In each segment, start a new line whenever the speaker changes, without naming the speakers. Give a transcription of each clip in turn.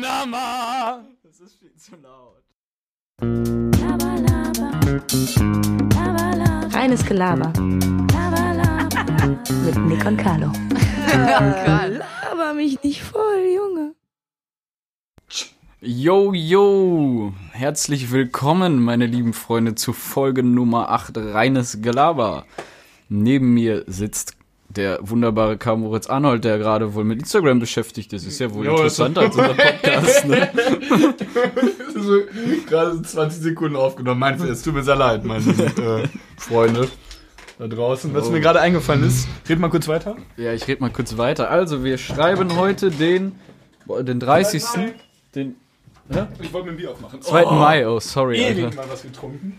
Panama. Das ist viel zu laut.
Reines Gelaber
Laber, laber.
mit Nick und Carlo.
Gott.
Laber mich nicht voll, Junge.
Yo, yo. Herzlich willkommen, meine lieben Freunde, zu Folge Nummer 8 Reines Gelaber. Neben mir sitzt der wunderbare Karl Moritz Arnold, der gerade wohl mit Instagram beschäftigt ist. Ist ja wohl
Jo,
interessanter als unser Podcast, ne?
so, gerade 20 Sekunden aufgenommen. Mein Fehler. Es tut mir sehr leid, meine äh, Freunde da draußen. Was
Oh.
mir gerade eingefallen ist, red mal kurz weiter.
Ja, ich rede mal kurz weiter. Also, wir schreiben heute den, boah, den 30. Den
Ich wollte mir ein Bier aufmachen.
2. Mai. Oh, sorry,
Ewig
Alter.
mal was getrunken.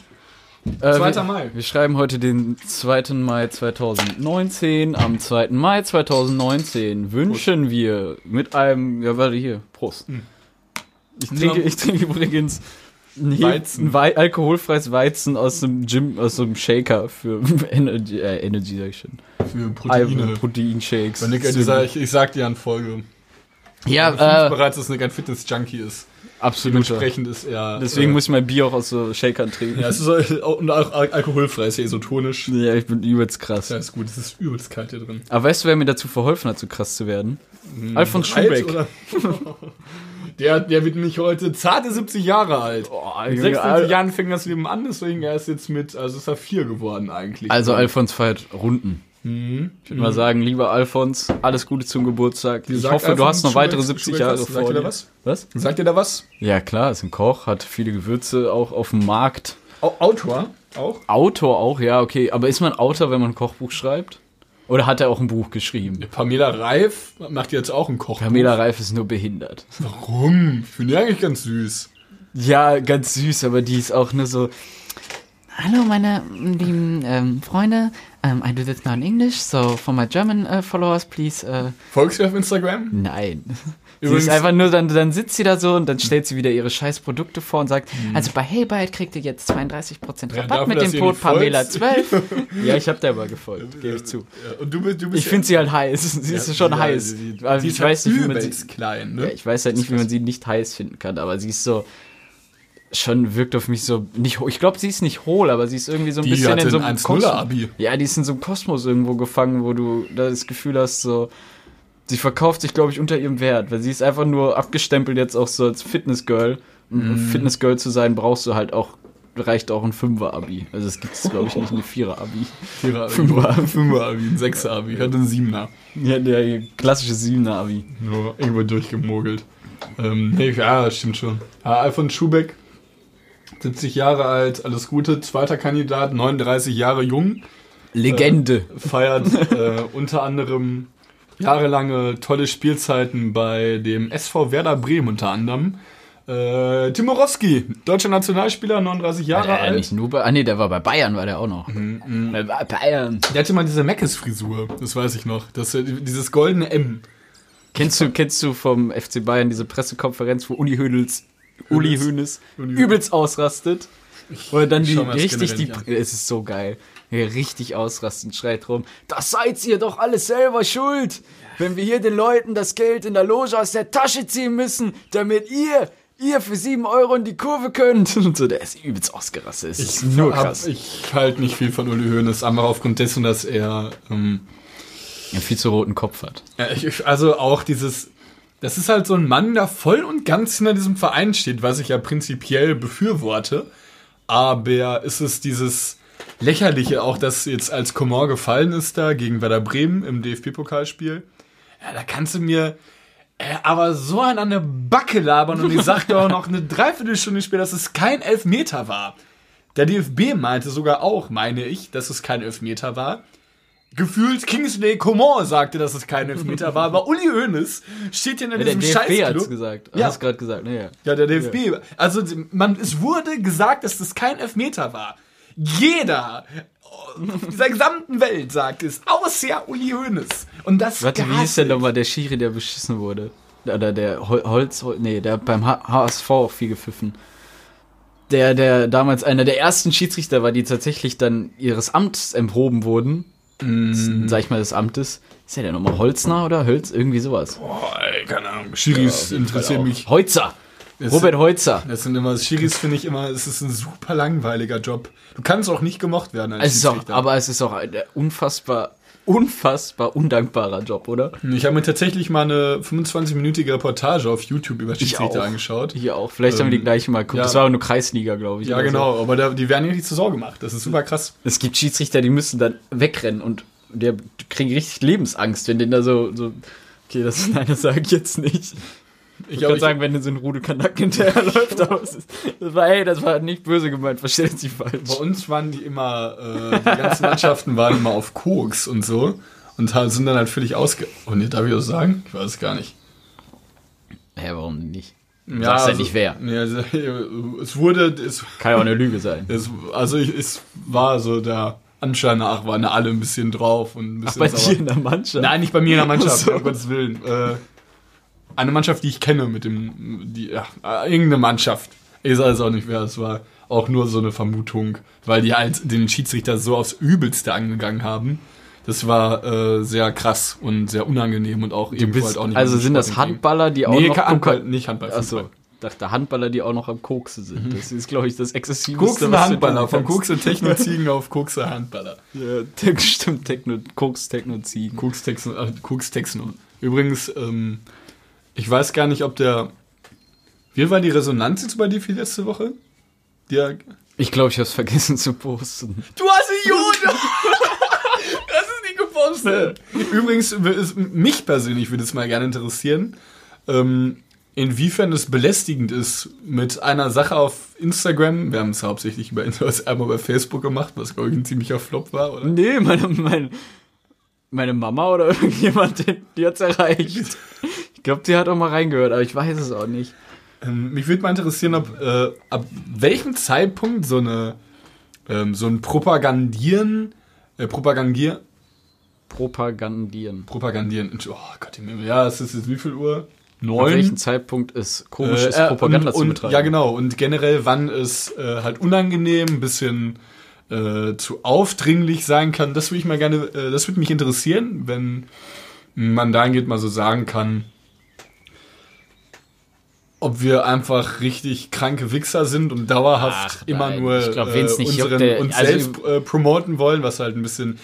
Äh,
2.
wir,
Mai.
Wir schreiben heute den 2. Mai 2019. Am 2. Mai 2019 wünschen wir mit einem, ja, warte hier, Prost.
Hm.
Ich trinke, ich trinke übrigens
Weizen.
Wei alkoholfreies Weizen aus dem Gym, aus einem Shaker für Energy, äh, Energy sag ich schon.
Für Proteine.
Proteinshakes.
Äh, dieser, ich, ich sag dir an Folge.
ja, äh,
bereits, dass Nick ein Fitness-Junkie ist.
Absolut.
Dementsprechend ist er.
Deswegen
äh,
muss ich mein Bier auch aus so Shakern trinken.
Ja, es ist auch, und auch al- alkoholfrei, ist ja isotonisch.
Ja, ich bin übelst krass.
Ja, ist gut, es ist übelst kalt hier drin.
Aber weißt du, wer mir dazu verholfen hat, so krass zu werden? Alfons
Alt,
Schubeck.
oder? der, der wird nämlich heute zarte 70 Jahre alt.
Boah,
Mit
Junge,
56
Al-
Jahren fing das Leben an, deswegen er ist jetzt mit, also ist er vier geworden eigentlich.
Also Alfons feiert Runden.
Mhm.
Ich würde mal sagen, lieber Alfons, alles Gute zum Geburtstag. Ich hoffe, du
Alfons
hast noch weitere 70
Schubeck
Jahre
was? Sagt
vor
ihr da
dir.
was?
Was?
Sagt ihr da was?
Ja, klar, ist ein Koch, hat viele Gewürze auch auf dem Markt.
Au Autor auch?
Autor auch, ja, okay. Aber ist man Autor, wenn man ein Kochbuch schreibt? Oder hat er auch ein Buch geschrieben?
Pamela Reif macht jetzt auch ein Kochbuch.
Pamela Reif ist nur behindert.
Warum? Ich finde die eigentlich ganz süß.
Ja, ganz süß, aber die ist auch nur so.
Hallo, meine lieben ähm, Freunde. Um, I do this now in English, so for my German uh, followers, please. Uh,
Folgst du auf Instagram?
Nein. sie
Übrigens-
ist einfach nur, dann, dann sitzt sie da so und dann stellt sie wieder ihre scheiß Produkte vor und sagt,
also bei Haybite kriegt ihr jetzt 32% Rabatt
Ja,
mit dem Code
nicht
Pamela
folgst.
12.
ja, ich hab der aber gefolgt, gebe ich zu.
Ja, und du, du bist
Ich finde sie halt heiß. Sie ist schon heiß.
Sie,
Aber
sie
ich
ist
weiß
halt
nicht, wie man sie,
klein,
ja,
ne?
ich weiß halt nicht, wie man sie nicht heiß finden kann, aber sie ist so schon wirkt auf mich so nicht ich glaube sie ist nicht hohl aber sie ist irgendwie so ein
Die
bisschen in so
ein
einem
1-0er-Abi.
ja die ist in so einem Kosmos irgendwo gefangen wo du das Gefühl hast so sie verkauft sich glaube ich unter ihrem Wert weil sie ist einfach nur abgestempelt jetzt auch so als Fitnessgirl
Mhm.
Fitnessgirl zu sein brauchst du halt auch reicht auch ein Fünfer-Abi also es gibt glaube ich nicht eine Vierer-Abi
Vierer,
Fünfer.
Fünfer-Abi, ein Sechser-Abi. Ich hatte einen Siebener.
ja der klassische Siebener-Abi
Nur irgendwo durchgemogelt. Ähm, nee, ja, stimmt schon. Ja, Alfons Schubeck, 70 Jahre alt, alles Gute, zweiter Kandidat, 39 Jahre jung,
Legende
feiert äh, unter anderem jahrelange tolle Spielzeiten bei dem SV Werder Bremen unter anderem. Äh, Timorowski, deutscher Nationalspieler, 39 Jahre
War der
alt.
nicht nur bei, ah nee, der war bei Bayern, war der auch noch.
Mhm,
Äh, bei Bayern.
Der hatte mal diese Meckes-Frisur, das weiß ich noch. Das, äh, dieses goldene M.
Kennst du, kennst du vom FC Bayern diese Pressekonferenz, wo Uli Hoeneß, Uli Hoeneß
Uli-
übelst ausrastet? Oder dann
ich
die richtig die, es ist so geil. Ja, richtig ausrastend schreit rum. Das seid ihr doch alles selber schuld, wenn wir hier den Leuten das Geld in der Loge aus der Tasche ziehen müssen, damit ihr, ihr für sieben Euro in die Kurve könnt. Und so, der ist übelst ausgerastet. Es ist nur
hab-
krass.
Ich halte nicht viel von Uli Hoeneß, einfach aufgrund dessen, dass er ähm,
Einen viel zu roten Kopf hat.
Ich- ich, also auch dieses, das ist halt so ein Mann, der voll und ganz hinter diesem Verein steht, was ich ja prinzipiell befürworte. Aber ist es dieses lächerliche auch, dass jetzt als Coman gefallen ist da gegen Werder Bremen im DFB-Pokalspiel. Ja, da kannst du mir äh, aber so einen an der Backe labern und ich sagte auch noch eine Dreiviertelstunde später, dass es kein Elfmeter war. Der DFB meinte sogar auch, meine ich, dass es kein Elfmeter war. Gefühlt Kingsley Coman sagte, dass es kein Elfmeter war, aber Uli Hoeneß steht hier in
Der
diesem
DFB hat's
Scheißclub.
gesagt.
Ja.
Hast gerade gesagt, ne, ja.
Ja, der DFB. Also man, es wurde gesagt, dass das kein Elfmeter war. Jeder auf dieser gesamten Welt sagt es, außer Uli Hoeneß. Und das
Warte, wie hieß denn nochmal der Schiri, der beschissen wurde? Oder der Hol Holz, Hol- nee, der hat beim HSV auch viel gepfiffen. Der, der damals einer der ersten Schiedsrichter war, die tatsächlich dann ihres Amts enthoben wurden, mm. sag ich mal, des Amtes. Ist ja der nochmal Holzner oder Hölz? Irgendwie sowas.
Boah, ey, keine Ahnung. Schiris interessieren mich. Das
Robert Heutzer.
Das sind immer, Schiris finde ich immer, es ist ein super langweiliger Job. Du kannst auch nicht gemocht werden als
Es ist auch, aber es ist auch ein unfassbar, unfassbar undankbarer Job, oder?
Ich habe mir tatsächlich mal eine 25-minütige Reportage auf YouTube über Schiedsrichter angeschaut.
Hier auch. Vielleicht haben wir die
Ähm,
gleiche mal geguckt.
ja.
Das war aber nur Kreisliga, glaube ich.
Ja,
oder so.
genau, aber da, die werden ja nicht zur Sau gemacht. Das ist super krass.
Es gibt Schiedsrichter, die müssen dann wegrennen und die kriegen richtig Lebensangst, wenn denen da so, so okay, das nein, das sage ich jetzt nicht. Ich würde sagen, wenn so ein Rudelkanak hinterherläuft, aber es ist, das war, hey, das war nicht böse gemeint, versteht Sie falsch.
Bei uns waren die immer, äh, die ganzen Mannschaften waren immer auf Koks und so. Und sind dann halt völlig ausge... Oh nee, darf ich das sagen? Ich weiß es gar nicht.
Hä, warum nicht? Du sagst ja nicht wer.
Nee, also, es wurde... Es,
Kann ja auch eine Lüge sein.
es, also ich, es war so der Anschein nach, waren alle ein bisschen drauf und ein
Ach,
bisschen
bei
sauer.
dir in der Mannschaft?
Nein, nicht bei mir in der Mannschaft,
Ach so.
um Gottes Willen. Äh, eine Mannschaft, die ich kenne mit dem, die, ja, irgendeine Mannschaft. Ich weiß auch nicht wer, es war auch nur so eine Vermutung, weil die halt den Schiedsrichter so aufs Übelste angegangen haben. Das war äh, sehr krass und sehr unangenehm und auch
bist,
halt auch nicht
also sind das. Handballer, die auch
Nee,
noch
Handball, nicht Handball.
Achso, dachte Handballer, die auch noch am Kokse sind. Das ist, glaube ich, das exzessivste, du
Handballer, von. Kokse Techno Ziegen auf Kokse Handballer.
Ja, stimmt, Techno, Koks, Techno, Ziegen.
Koks Techno. Äh, Koks Techno. Übrigens, ähm, ich weiß gar nicht, ob der. Wie war die Resonanz jetzt bei dir für letzte Woche? Der,
Ich glaube, ich habe es vergessen zu posten.
Du hast Idiot! das ist nicht gepostet. Übrigens, mich persönlich würde es mal gerne interessieren, ähm, inwiefern es belästigend ist, mit einer Sache auf Instagram, wir haben es hauptsächlich über einmal bei Facebook gemacht, was glaube ich ein ziemlicher Flop war, oder?
Nee, meine, meine, meine Mama oder irgendjemand, die, die hat's erreicht. Ich glaube, die hat auch mal reingehört, aber ich weiß es auch nicht.
Ähm, mich würde mal interessieren, ob äh, ab welchem Zeitpunkt so eine ähm, so ein Propagandieren, äh, Propagandieren,
Propagandieren.
Propagandieren, oh Gott, ja, es ist jetzt wie viel Uhr?
Ab
Neun.
welchem Zeitpunkt ist komisches
Äh, äh,
Propaganda
und,
zu betreiben?
Ja, genau. Und generell, wann es äh, halt unangenehm, ein bisschen äh, zu aufdringlich sein kann, das würde ich mal gerne, äh, das würde mich interessieren, wenn man dahingehend mal so sagen kann, ob wir einfach richtig kranke Wichser sind und dauerhaft
Ach,
immer nur
glaub, juckt,
unseren,
der-
uns
also-
selbst äh, promoten wollen, was halt ein bisschen.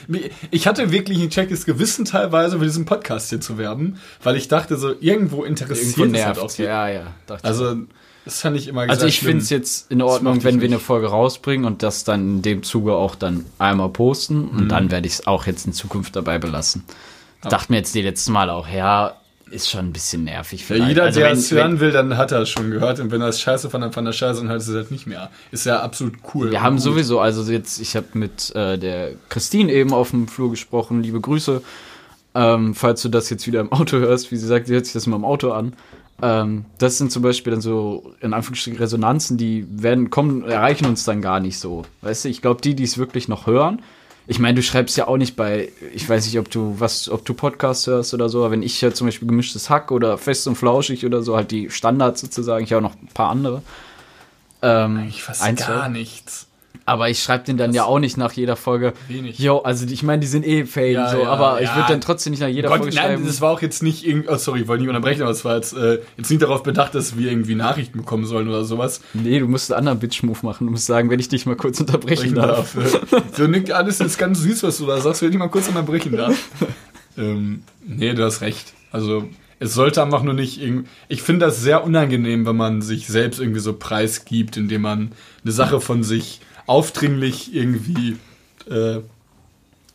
Ich hatte wirklich ein checkes Gewissen teilweise für diesen Podcast hier zu werben, weil ich dachte so, irgendwo interessiert
Irgendwo
es halt
nervt.
auch
ja, ja. dachte ich.
Also, das fand ich immer
Also
sehr
ich finde es jetzt in Ordnung, wenn wir eine
nicht.
Folge rausbringen und das dann in dem Zuge auch dann einmal posten und
Mhm.
dann werde ich es auch jetzt in Zukunft dabei belassen. Ich dachte mir jetzt die letzten Mal auch, ja, ist schon ein bisschen nervig.
Ja, jeder,
Also
der es hören will, dann hat er es schon gehört. Und wenn er es scheiße fand, dann fand er scheiße und halt es halt nicht mehr. Ist ja absolut cool.
Wir
und
haben
gut.
sowieso, also jetzt, ich habe mit äh, der Christine eben auf dem Flur gesprochen, liebe Grüße. Ähm, falls du das jetzt wieder im Auto hörst, wie sie sagt, sie hört sich das immer im Auto an. Ähm, das sind zum Beispiel dann so, in Anführungsstrichen, Resonanzen, die werden, kommen, erreichen uns dann gar nicht so. Weißt du, ich glaube, die, die es wirklich noch hören, ich meine, du schreibst ja auch nicht bei, ich weiß nicht, ob du was, ob du Podcasts hörst oder so, aber wenn ich ja zum Beispiel gemischtes Hack oder fest und flauschig oder so, halt die Standards sozusagen, ich habe noch ein paar andere. Ähm,
Ich weiß
ein,
gar nichts.
Aber ich schreibe den dann ja auch nicht nach jeder Folge.
Wenig.
Jo, also ich meine, die sind eh Fame,
Ja,
so,
ja,
aber ich
ja.
würde dann trotzdem nicht nach jeder
Gott,
Folge
nein,
schreiben.
das war auch jetzt nicht irgendwie. Oh, sorry, ich wollte nicht unterbrechen, aber es war jetzt, äh, jetzt nicht darauf bedacht, dass wir irgendwie Nachrichten bekommen sollen oder sowas.
nee, du musst einen anderen Bitch-Move machen. Du musst sagen, wenn ich dich mal kurz unterbrechen
Brechen
darf.
darf. so, Nick, alles ist ganz süß, was du da sagst, wenn ich mal kurz unterbrechen darf. ähm, nee, du hast recht. Also, es sollte einfach nur nicht irgendwie. Ich finde das sehr unangenehm, wenn man sich selbst irgendwie so preisgibt, indem man eine Sache von sich aufdringlich irgendwie äh,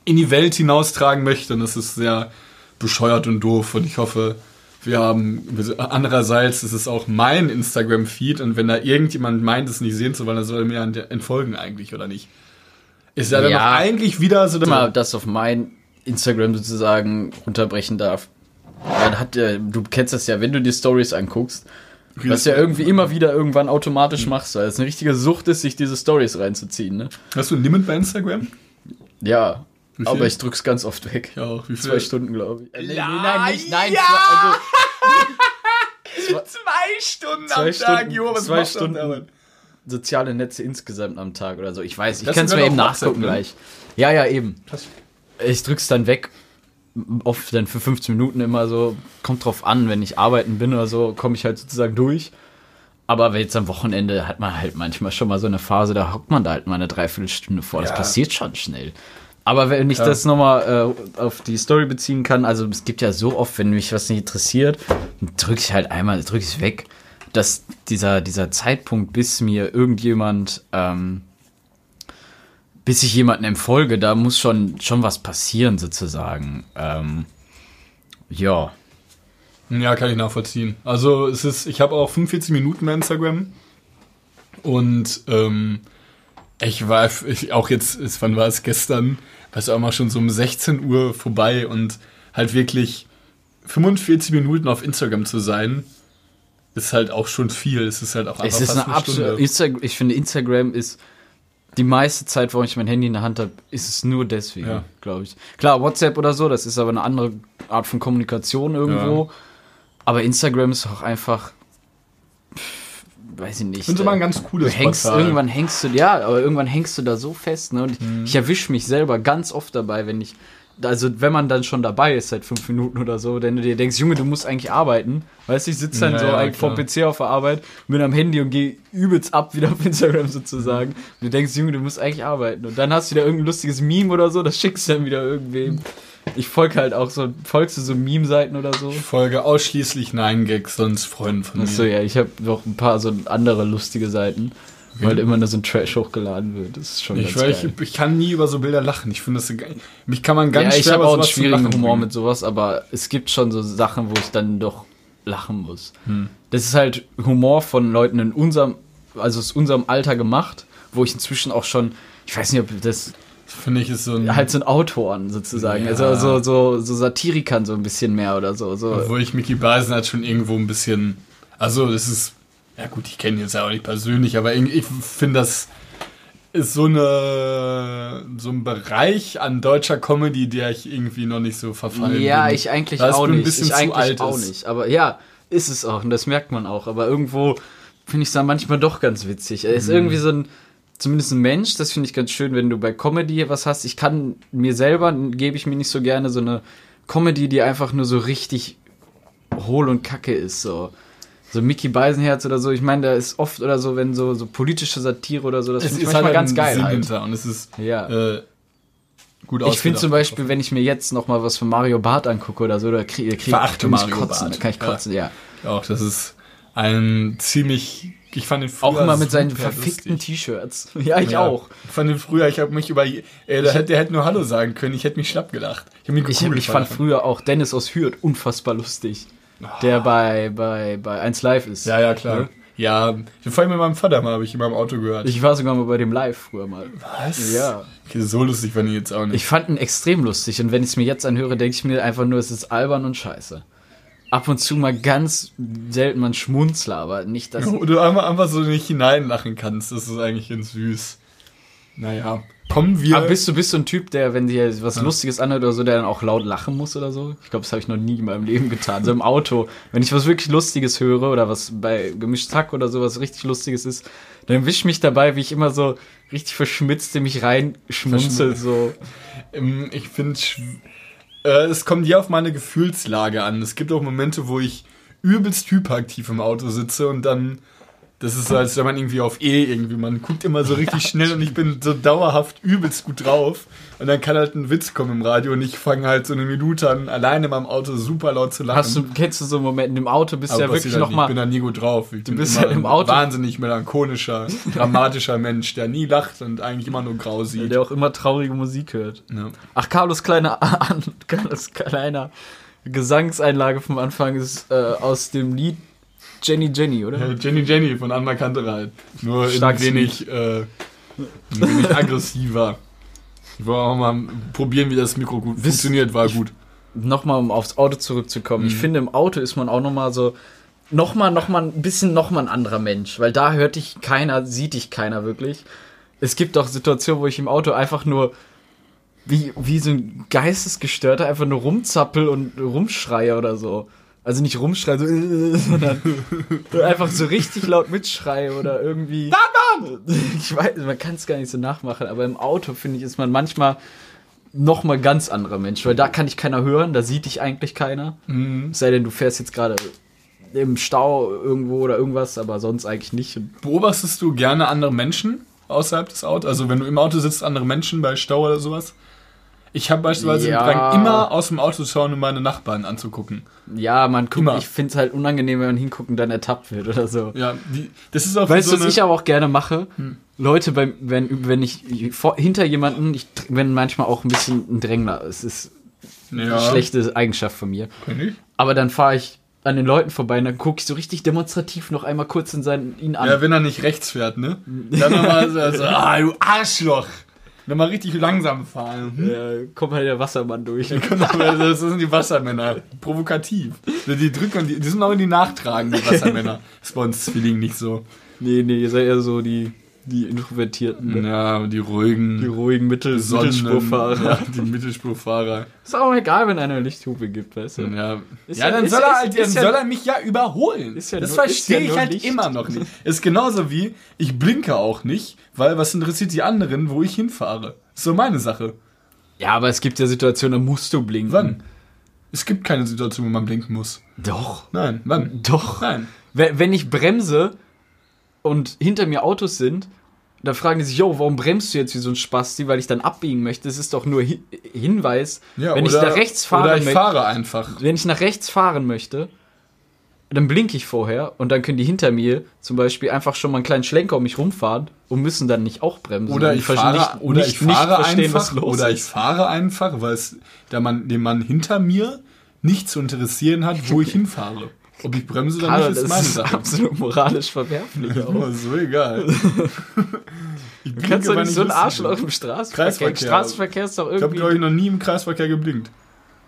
in die Welt hinaustragen möchte. Und das ist sehr bescheuert und doof. Und ich hoffe, wir haben. Andererseits ist es auch mein Instagram-Feed. Und wenn da irgendjemand meint, es nicht sehen zu wollen, dann soll er mir ent- entfolgen eigentlich, oder nicht? Ist ja dann
Ja.
doch eigentlich wieder so.
mal das auf mein Instagram sozusagen unterbrechen darf. Dann hat der, du kennst das ja, wenn du dir Stories anguckst, was ja irgendwie immer wieder irgendwann automatisch machst, weil es eine richtige Sucht ist, sich diese Stories reinzuziehen, ne?
Hast du ein Limit bei Instagram?
Ja. Aber ich drück's ganz oft weg.
Ja, auch. Wie viel?
Zwei Stunden, glaube ich. Äh, nee, nee, nein, nicht, nein.
ja!
zwei- Also,
Zwei Stunden
Zwei
am Tag,
Stunden-
Jo, was
zwei
machst du
Stunden.
damit?
soziale Netze insgesamt am Tag oder so. Ich weiß, ich
Das
kann es mir eben
WhatsApp,
nachgucken
ne?
gleich. Ja, ja, eben. Ich drück's dann weg. Oft dann für 15 Minuten immer so. Kommt drauf an, wenn ich arbeiten bin oder so, komme ich halt sozusagen durch. Aber jetzt am Wochenende hat man halt manchmal schon mal so eine Phase, da hockt man da halt mal eine Dreiviertelstunde vor. Das
Ja.
passiert schon schnell. Aber wenn ich
Ja.
das nochmal äh, auf die Story beziehen kann, also es gibt ja so oft, wenn mich was nicht interessiert, drücke ich halt einmal, drücke ich weg, dass dieser, dieser Zeitpunkt, bis mir irgendjemand, ähm, bis ich jemanden empfolge, da muss schon, schon was passieren sozusagen. Ähm, ja.
Ja, kann ich nachvollziehen. Also es ist, ich habe auch 45 Minuten bei Instagram und ähm, ich war ich, auch jetzt, ist, wann war es gestern, war es auch mal schon so um 16 Uhr vorbei und halt wirklich 45 Minuten auf Instagram zu sein, ist halt auch schon viel. Es ist halt auch
Es ist eine absolute. Insta ich finde, Instagram ist die meiste Zeit, wo ich mein Handy in der Hand habe, ist es nur deswegen,
Ja.
glaube ich. Klar, WhatsApp oder so, das ist aber eine andere Art von Kommunikation irgendwo. Aber Instagram ist auch einfach. pff, Weiß ich nicht.
Ich finde immer ein ganz
Du
cooles
hängst,
Portal.
irgendwann hängst du, ja, aber irgendwann hängst du da so fest, ne? Und ich,
Mhm.
ich erwische mich selber ganz oft dabei, wenn ich, also wenn man dann schon dabei ist seit fünf Minuten oder so, denn du dir denkst, Junge, du musst eigentlich arbeiten. Weißt du, ich sitze dann
Ja,
so
ja,
eigentlich vom
klar.
PC auf der Arbeit, bin am Handy und gehe übelst ab wieder auf Instagram sozusagen. Und du denkst, Junge, du musst eigentlich arbeiten. Und dann hast du wieder irgendein lustiges Meme oder so, das schickst du dann wieder irgendwem. Ich folge halt auch so, folgst du so Meme-Seiten oder so?
Ich folge ausschließlich Nein-Gags, sonst Freunden von mir.
Achso, ja, ich habe noch ein paar so andere lustige Seiten, weil immer nur so ein Trash hochgeladen wird. Das ist schon
Ich,
ganz geil.
ich, ich kann nie über so Bilder lachen. Ich finde das so geil. Mich kann man ganz
ja, ich
schwer
habe
über
auch einen schwierigen Humor
bringen.
mit sowas, aber es gibt schon so Sachen, wo ich dann doch lachen muss.
Hm.
Das ist halt Humor von Leuten in unserem, also aus unserem Alter gemacht, wo ich inzwischen auch schon, ich weiß nicht, ob das
Finde ich ist so ein.
halt so ein Autoren sozusagen,
Ja.
also so, so, so Satirikern so ein bisschen mehr oder so. so.
Obwohl ich Mickey Beisen halt schon irgendwo ein bisschen. Also, das ist. Ja, gut, ich kenne ihn jetzt ja auch nicht persönlich, aber ich finde, das ist so eine. So ein Bereich an deutscher Comedy, der ich irgendwie noch nicht so verfallen
Ja,
bin.
ich eigentlich auch nicht.
bisschen
ich
zu
eigentlich
alt
auch
ist.
nicht. Aber ja, ist es auch und das merkt man auch. Aber irgendwo finde ich es dann manchmal doch ganz witzig. Er ist
Mhm.
irgendwie so ein, zumindest ein Mensch. Das finde ich ganz schön, wenn du bei Comedy was hast. Ich kann mir selber, gebe ich mir nicht so gerne so eine Comedy, die einfach nur so richtig hohl und kacke ist. So. So Mickey Beisenherz oder so, ich meine, da ist oft oder so, wenn so, so politische Satire oder so, das finde ich
ist
manchmal
halt
ganz
ein
geil. Halt.
und es ist
Ja.
äh, gut
Ich finde zum. Beispiel, wenn ich mir jetzt noch mal was von Mario Barth angucke oder so, da kriege krieg,
Mario
kotzen,
Barth.
da kann ich
Ja.
kotzen, ja.
Auch das ist ein ziemlich. Ich fand den früher
Auch immer mit seinen verfickten. T-Shirts. Ja, ich
Ja.
auch.
Ich fand den früher, ich habe mich über. Ey, der, hätte, der hätte nur Hallo sagen können, ich hätte mich schlapp gelacht. Ich habe mich
Ich, ich fand früher auch Dennis aus Hürth unfassbar lustig. Der bei, bei, bei 1 Live ist.
Ja, ja, klar. Ja, vor allem mit meinem Vater mal habe ich immer im Auto gehört.
Ich war sogar mal bei dem Live früher mal.
Was?
Ja.
Okay, so lustig fand ich jetzt auch nicht.
Ich fand ihn extrem lustig und wenn ich es mir jetzt anhöre, denke ich mir einfach nur, es ist albern und scheiße. Ab und zu mal ganz selten mal ein Schmunzler, aber nicht das.
Wo du einfach, einfach so nicht hineinlachen kannst, das ist eigentlich ganz süß. Naja, kommen wir.
Aber bist du, bist du ein Typ, der, wenn dir was Lustiges anhört oder so, der dann auch laut lachen muss oder so? Ich glaube, das habe ich noch nie in meinem Leben getan. So im Auto, wenn ich was wirklich Lustiges höre oder was bei Gemischtes Hack oder sowas richtig Lustiges ist, dann wisch mich dabei, wie ich immer so richtig verschmitzt in mich reinschmunzel, so.
Ähm, ich finde, äh, es kommt ja auf meine Gefühlslage an. Es gibt auch Momente, wo ich übelst hyperaktiv im Auto sitze und dann, das ist so, als wenn man irgendwie auf E irgendwie, man guckt immer so richtig schnell und ich bin so dauerhaft übelst gut drauf und dann kann halt ein Witz kommen im Radio und ich fange halt so eine Minute an, alleine in meinem Auto super laut zu lachen.
Hast du, kennst du so einen Moment, im Auto bist du
Aber
ja
passiert
wirklich
halt
noch
nicht.
mal
Ich bin da nie gut drauf. Ich bin
bist halt im
ein
Auto-
wahnsinnig melancholischer, dramatischer Mensch, der nie lacht und eigentlich immer nur grau sieht.
der auch immer traurige Musik hört.
Ja.
Ach, Carlos kleiner, Carlos kleiner Gesangseinlage vom Anfang ist äh, aus dem Lied Jenny Jenny, oder?
Äh, Jenny Jenny von Anna Kantereit. Nur in
Starkes
wenig, äh, ein wenig aggressiver. Ich wollte auch mal probieren, wie das Mikro gut
Wisst-
funktioniert, war gut.
Nochmal, um aufs Auto zurückzukommen. Ich finde, im Auto ist man auch nochmal so, nochmal, nochmal ein bisschen nochmal ein anderer Mensch, weil da hört dich keiner, sieht dich keiner wirklich. Es gibt auch Situationen, wo ich im Auto einfach nur wie, wie so ein Geistesgestörter einfach nur rumzappel und rumschreie oder so. Also nicht rumschreie, so, äh, sondern einfach so richtig laut mitschreie oder irgendwie. Ich weiß, man kann es gar nicht so nachmachen, aber im Auto finde ich, ist man manchmal noch mal ganz anderer Mensch, weil da kann dich keiner hören, da sieht dich eigentlich keiner. Es sei denn, du fährst jetzt gerade im Stau irgendwo oder irgendwas, aber sonst eigentlich nicht.
Beobachtest du gerne andere Menschen außerhalb des Autos? Also wenn du im Auto sitzt, andere Menschen bei Stau oder sowas? Ich habe beispielsweise
Ja.
den Drang, immer aus dem Auto zu schauen, um meine Nachbarn anzugucken.
ja, man guckt,
Immer.
ich finde es halt unangenehm, wenn man hinguckt und dann ertappt wird oder so.
Ja, die, das ist auch
Weißt
so
du, was ich aber auch gerne mache?
Hm.
Leute, beim, wenn, wenn ich vor, hinter jemanden, ich bin manchmal auch ein bisschen ein Drängler. Es ist
ja,
eine schlechte Eigenschaft von mir. Aber dann fahre ich an den Leuten vorbei und dann gucke ich so richtig demonstrativ noch einmal kurz in seinen, ihn an.
Ja, wenn er nicht rechts fährt, ne? Dann nochmal so, so, ah, du Arschloch! Dann mal richtig langsam fahren. Hm?
Ja, kommt halt der Wassermann durch.
Das sind die Wassermänner. Provokativ. Die drücken, die, die sind auch in die Nachtragen, die Wassermänner. Das ist bei uns Zwillingen nicht so.
nee, nee, ihr seid eher so die, die Introvertierten.
Ja, die ruhigen.
Die ruhigen Mittel
Sonnen-
Mittelspurfahrer.
Ja, die Mittelspurfahrer.
Ist auch egal, wenn einer Lichthupe gibt, weißt du?
Ja,
Ist
ja
ja-
dann,
ist-
soll, er halt, dann soll er mich ja überholen. Das
nur-
verstehe ich halt
Licht.
immer noch nicht. Ist genauso wie, ich blinke auch nicht, weil was interessiert die anderen, wo ich hinfahre? Ist so meine Sache.
Ja, aber es gibt ja Situationen, da musst du blinken.
Wann? Es gibt keine Situation, wo man blinken muss.
Doch.
Nein, wann?
Doch.
Nein.
Wenn ich bremse und hinter mir Autos sind, da fragen die sich, yo, warum bremst du jetzt wie so ein Spasti, weil ich dann abbiegen möchte? Das ist doch nur Hi Hinweis.
Ja,
wenn
oder,
ich nach rechts fahren
Oder ich
möchte,
fahre einfach.
wenn ich nach rechts fahren möchte, dann blinke ich vorher und dann können die hinter mir zum Beispiel einfach schon mal einen kleinen Schlenker um mich rumfahren und müssen dann nicht auch bremsen.
Oder ich fahre,
nicht,
oder
nicht,
ich fahre einfach, oder ich fahre einfach, weil es der Mann, den Mann hinter mir nicht zu interessieren hat, wo ich hinfahre. Ob ich bremse oder nicht, ist
das
meine
ist
Sache.
absolut moralisch verwerflich. auch.
So egal. Ich
Du kannst doch nicht
ich
so ein
wissen
Arschloch im Straßenverkehr.
Kreisverkehr.
Straßenverkehr ist doch
Ich habe,
irgendwie.
glaube ich, noch nie im Kreisverkehr geblinkt.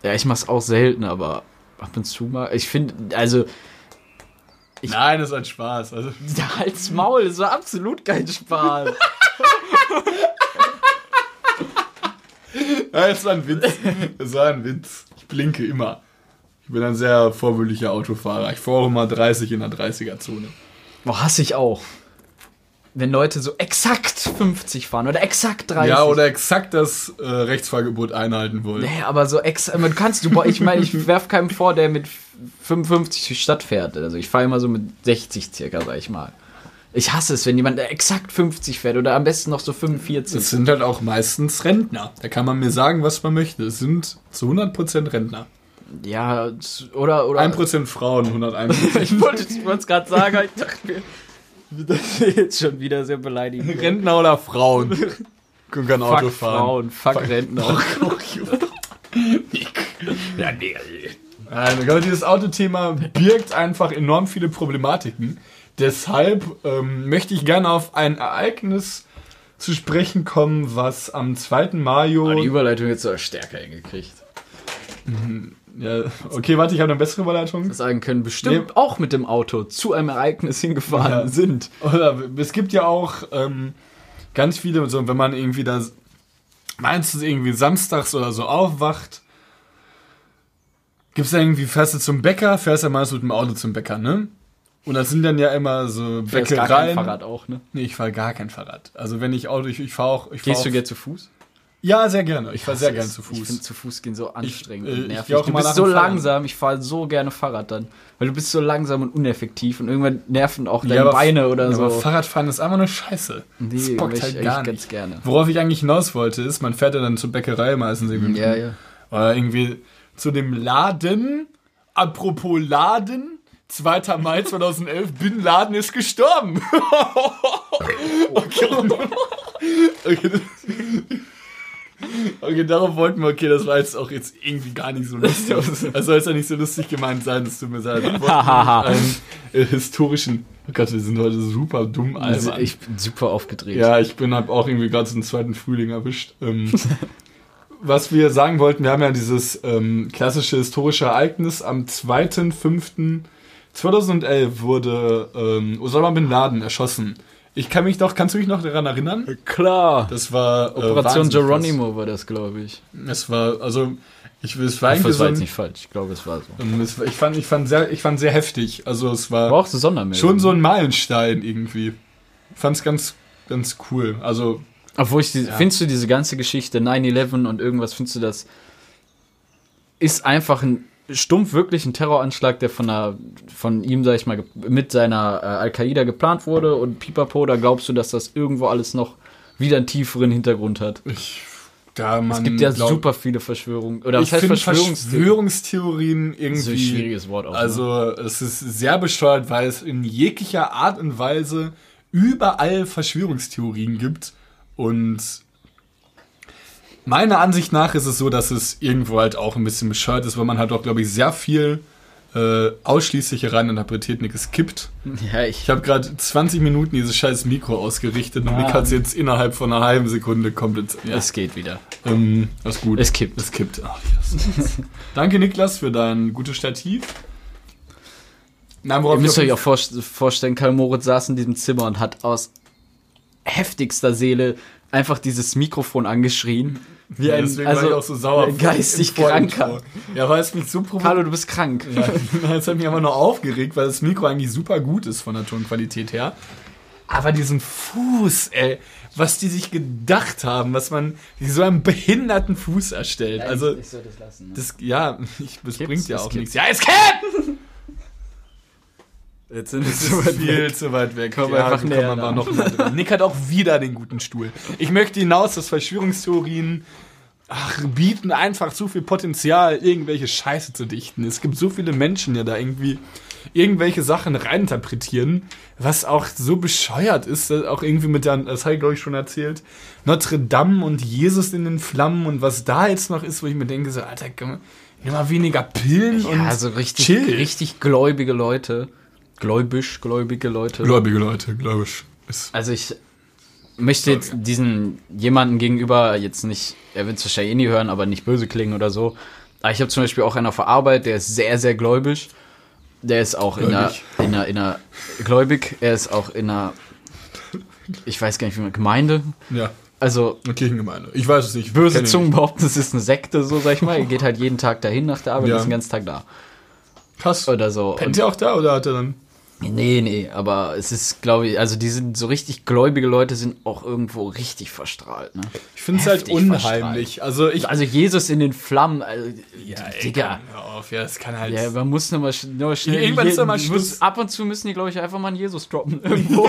ja, ich mach's auch selten, aber ab und zu mal. Ich finde, also, Ich-
Nein, das ist ein Spaß. Also,
der Hals Maul, das war absolut kein Spaß.
ja, das war ein Witz. Das war ein Witz. Ich blinke immer. Ich bin ein sehr vorbildlicher Autofahrer. Ich fahre auch immer 30 in der 30er-Zone.
Boah, hasse ich auch. Wenn Leute so exakt 50 fahren oder exakt 30.
Ja, oder exakt das äh, Rechtsfahrgebot einhalten wollen.
Nee, aber so ex, man kannst du, boah, ich meine, ich werf keinem vor, der mit 55 durch die Stadt fährt. Also ich fahre immer so mit 60 circa, sag ich mal. Ich hasse es, wenn jemand exakt 50 fährt oder am besten noch so 45.
Das sind halt auch meistens Rentner. Da kann man mir sagen, was man möchte. Es sind zu 100% Rentner.
Ja, oder, oder.
1% Frauen, 101.
ich wollte es gerade sagen, aber ich dachte mir, das ist jetzt schon wieder sehr beleidigend.
Rentner oder Frauen? Können kein Auto
Fuck
fahren.
Frauen, fuck Rentner.
Ja, nee. Nein, aber dieses Autothema birgt einfach enorm viele Problematiken. Deshalb ähm, möchte ich gerne auf ein Ereignis zu sprechen kommen, was am 2. Mayo.
Oh, die Überleitung jetzt so stärker hingekriegt.
Ja, okay, warte, ich habe eine bessere Überleitung.
Sagen können, bestimmt
Nee.
auch mit dem Auto zu einem Ereignis hingefahren
Ja.
sind.
Oder es gibt ja auch ähm, ganz viele, so, wenn man irgendwie da meinst du irgendwie samstags oder so aufwacht, gibt's da irgendwie, fährst du zum Bäcker, fährst ja meist mit dem Auto zum Bäcker, ne? Und das sind dann ja immer so
Fährst gar kein
Bäckereien.
Fahrrad auch, ne?
Nee, ich fahre gar kein Fahrrad. Also wenn ich Auto, ich, ich fahre auch. Ich fahr
Gehst
auch,
du gerne zu Fuß?
Ja, sehr gerne. Ich fahre sehr gerne zu
Ich finde
Fuß.
zu Fuß gehen so anstrengend
äh,
und
ich
nervig.
geh auch
du
mal
bist so langsam, ich fahre so gerne Fahrrad dann. Weil du bist so langsam und uneffektiv und irgendwann nerven auch deine
aber-
Beine oder
ja,
so.
Aber Fahrradfahren ist einfach eine Scheiße.
Nee,
das bockt
ich
halt gar
ganz
nicht.
gerne.
Worauf ich eigentlich hinaus wollte, ist, man fährt ja dann zur Bäckerei meistens irgendwie.
Ja, ja.
Oder irgendwie zu dem Laden. Apropos Laden. 2. Mai 2011, Bin Laden ist gestorben. okay. okay, okay, darauf wollten wir, okay, das war jetzt auch jetzt irgendwie gar nicht so lustig. Also soll es ja nicht so lustig gemeint sein, das tut mir leid. Wir wollten einen äh, historischen, oh Gott, wir sind heute super dumm,
Also
Alter.
ich bin super aufgedreht.
Ja, ich bin hab auch irgendwie gerade so einen zweiten Frühling erwischt. Ähm, was wir sagen wollten, wir haben ja dieses ähm, klassische historische Ereignis. Am 2.5.2011 wurde ähm, Osama Bin Laden erschossen. Ich kann mich doch, kannst du mich noch daran erinnern?
Klar.
Das war äh,
Operation
wahnsinnig
Geronimo war das, glaube ich.
Es war, also, ich will es war
Ich
eigentlich
das
so
war
ein,
jetzt nicht falsch. Ich glaube, es war so.
ähm, es, ich fand, ich fand sehr, ich fand sehr heftig. Also es war,
War auch so Sondermeldung.
schon so ein Meilenstein irgendwie. Fand's ganz, ganz cool. Also
Obwohl ich, die, findest du diese ganze Geschichte 9-11 und irgendwas, findest du das, ist einfach ein stumpf wirklich ein Terroranschlag, der von, einer, von ihm, sag ich mal, mit seiner äh, Al-Qaida geplant wurde und pipapo, oder glaubst du, dass das irgendwo alles noch wieder einen tieferen Hintergrund hat?
Da man
Es gibt ja
glaub-
super viele Verschwörungen, oder
ich
was heißt Verschwörungstheorien?
Verschwörungstheorien irgendwie.
So ein schwieriges Wort auch. ne?
Also es ist sehr bescheuert, weil es in jeglicher Art und Weise überall Verschwörungstheorien gibt. Und meiner Ansicht nach ist es so, dass es irgendwo halt auch ein bisschen bescheuert ist, weil man halt auch, glaube ich, sehr viel äh, ausschließlich reininterpretiert, Nick, es kippt.
ja, ich,
Ich habe gerade 20 Minuten dieses scheiß Mikro ausgerichtet und Nick hat es jetzt innerhalb von einer halben Sekunde komplett. Ja,
es geht wieder.
ähm, das ist gut.
Es kippt.
Es kippt. Ach, yes. Danke, Niklas, für dein gutes Stativ. Nein,
Ihr müsst euch auch vorst- vorstellen, Karl Moritz saß in diesem Zimmer und hat aus heftigster Seele einfach dieses Mikrofon angeschrien. Wie
Ja,
ein,
deswegen war ich
also,
auch so sauer.
geistig. Kranker.
Ja, weil es mich so provoziert.
Carlo, du bist krank.
Ja, das hat mich aber nur aufgeregt, weil das Mikro eigentlich super gut ist von der Tonqualität her. Aber diesen Fuß, ey, was die sich gedacht haben, was man, wie so einen behinderten Fuß erstellt. also,
ich soll das lassen. Ne?
das, ja, ich, das
Kippt's?
bringt ja auch nichts. Ja, es kippt!
Jetzt sind
Das ist viel zu weit weg.
Kommen wir einfach
so
näher ran.
noch mal dran. Nick hat auch wieder den guten Stuhl. Ich möchte hinaus, dass Verschwörungstheorien ach, bieten einfach zu viel Potenzial, irgendwelche Scheiße zu dichten. Es gibt so viele Menschen, die da irgendwie irgendwelche Sachen reininterpretieren, was auch so bescheuert ist, dass auch irgendwie mit der, das habe ich glaube ich schon erzählt, Notre Dame und Jesus in den Flammen und was da jetzt noch ist, wo ich mir denke, so, Alter, komm nimm mal weniger Pillen und
Ja, also richtig,
chill.
richtig gläubige Leute. Gläubisch, gläubige Leute.
Gläubige Leute, gläubig. Ist
Also ich möchte jetzt diesen jemanden gegenüber jetzt nicht, er wird es wahrscheinlich eh nie hören, aber nicht böse klingen oder so. Aber ich habe zum Beispiel auch einen auf der Arbeit, der ist sehr, sehr gläubig. Der ist auch in einer,
Gläubig.
in einer, in einer, gläubig, er ist auch in einer, ich weiß gar nicht, wie man, Gemeinde.
ja.
Also
Eine Kirchengemeinde. Ich weiß es nicht.
böse Zungen behaupten, es ist eine Sekte, so sag ich mal. Er geht halt jeden Tag dahin nach der Arbeit,
Ja.
ist den ganzen Tag da.
Krass.
Oder so.
Pennt ihr auch da oder hat er dann?
Nee, nee, aber es ist, glaube ich, also die sind so richtig gläubige Leute sind auch irgendwo richtig verstrahlt, ne?
Ich finde es halt unheimlich. Also ich.
Also Jesus in den Flammen, also,
ja,
Digga.
auf, ja, es kann halt.
Ja, man muss nur mal, sch- nur mal schnell.
irgendwann ist mal
muss-
Schluss.
Ab und zu müssen die, glaube ich, einfach mal einen Jesus droppen. Irgendwo.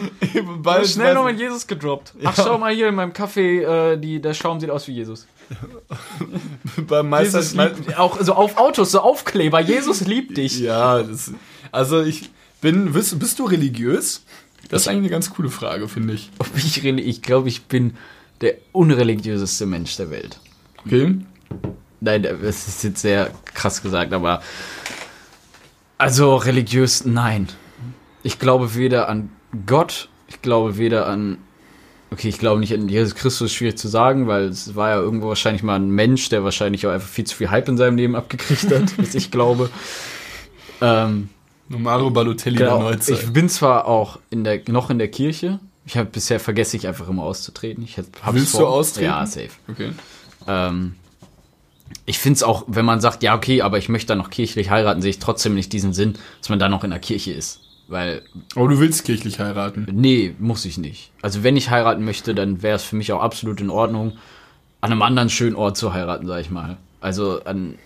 bald,
schnell noch mal einen Jesus gedroppt. Ach,
Ja.
schau mal hier in meinem Kaffee, äh, die, der Schaum sieht aus wie Jesus.
beim Meister.
Jesus liebt, auch so auf Autos, so Aufkleber. Jesus liebt dich.
ja, das, also ich bin. Bist, bist du religiös? Das ist eigentlich eine ganz coole Frage, finde ich.
Ob Ich, ich glaube, ich bin der unreligiöseste Mensch der Welt.
Okay.
Nein, das ist jetzt sehr krass gesagt, aber also religiös, nein. Ich glaube weder an Gott, ich glaube weder an okay, ich glaube nicht an Jesus Christus, schwierig zu sagen, weil es war ja irgendwo wahrscheinlich mal ein Mensch, der wahrscheinlich auch einfach viel zu viel Hype in seinem Leben abgekriegt hat, bis ich glaube. Ähm,
Mario Balotelli
genau,
der Neuzeit.
ich bin zwar auch in der, noch in der Kirche, ich habe bisher vergesse ich einfach immer auszutreten. Ich hab,
Willst du austreten?
Ja, safe.
okay.
Ähm, ich finde es auch, wenn man sagt, ja, okay, aber ich möchte dann noch kirchlich heiraten, sehe ich trotzdem nicht diesen Sinn, dass man dann noch in der Kirche ist. Weil,
Aber du willst kirchlich heiraten.
nee, muss ich nicht. Also, wenn ich heiraten möchte, dann wäre es für mich auch absolut in Ordnung, an einem anderen schönen Ort zu heiraten, sag ich mal. Also, an,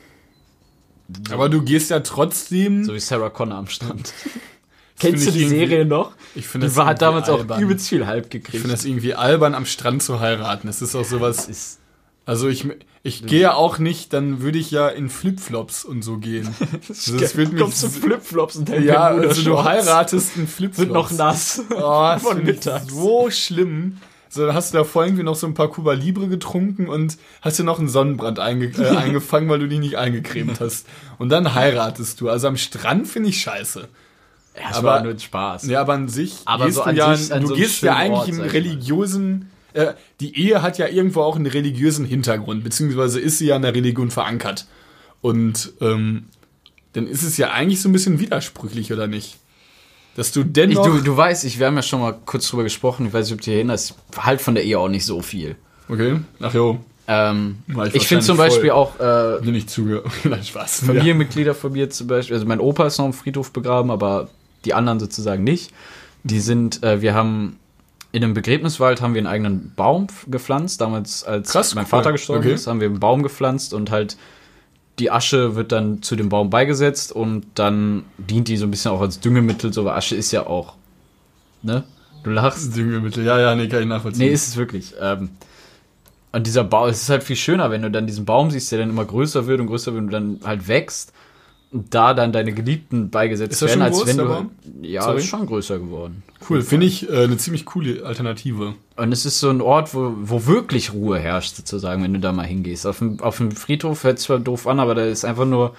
Aber du gehst ja trotzdem.
so wie Sarah Connor am Strand. Kennst du
ich
die Serie noch?
Ich finde
Die
das
war, hat damals auch
albern.
übelst viel Hype
Ich
gekriegt.
finde das irgendwie albern, am Strand zu heiraten. Das ist auch sowas.
das ist,
Also ich, ich gehe auch nicht, dann würde ich ja in Flipflops und so gehen. Also das wird mich
kommst du Flipflops und dein
ja, also du heiratest in Flipflops.
Sind noch nass.
Oh, das
Von
ich
mittags.
so schlimm. So, dann hast du da vorher irgendwie noch so ein paar Cuba Libre getrunken und hast dir noch einen Sonnenbrand einge äh, eingefangen, weil du dich nicht eingecremt hast. Und dann heiratest du. Also am Strand finde ich scheiße.
Ja,
Aber-
war nur Spaß.
Ja, aber an sich
Aber
gehst
so
du ja,
sich
du
so
gehst ja eigentlich
Ort,
im religiösen, äh, die Ehe hat ja irgendwo auch einen religiösen Hintergrund, beziehungsweise ist sie ja in der Religion verankert. Und ähm, dann ist es ja eigentlich so ein bisschen widersprüchlich, oder nicht? Dass du
Ich,
dennoch...
du, du weißt, ich, wir haben ja schon mal kurz drüber gesprochen, ich weiß nicht, ob du dir erinnerst, ich halt von der Ehe auch nicht so viel.
okay, ach jo,
Ähm,
ich
ich finde zum Beispiel auch äh,
bin ich zuge... Nein, Spaß.
Familienmitglieder von mir zum Beispiel, also mein Opa ist noch im Friedhof begraben, aber die anderen sozusagen nicht. Die sind, äh, wir haben in einem Begräbniswald haben wir einen eigenen Baum gepflanzt. Damals, als
Krass,
mein
cool.
Vater gestorben
Okay.
ist, haben wir einen Baum gepflanzt und halt die Asche wird dann zu dem Baum beigesetzt und dann dient die so ein bisschen auch als Düngemittel. So, weil Asche ist ja auch, ne? Du lachst.
Düngemittel. Ja, ja, nee, kann ich nachvollziehen.
Nee, ist es wirklich. Ähm, und dieser Baum, es ist halt viel schöner, wenn du dann diesen Baum siehst, der dann immer größer wird und größer wird und dann halt wächst da dann deine Geliebten beigesetzt
Ist
werden,
schon
als wenn du.
Baum?
Ja,
Sorry?
ist schon größer geworden.
cool. Finde ich äh, eine ziemlich coole Alternative.
Und es ist so ein Ort, wo, wo wirklich Ruhe herrscht, sozusagen, wenn du da mal hingehst. Auf dem, auf dem Friedhof hört sich zwar doof an, aber da ist einfach nur.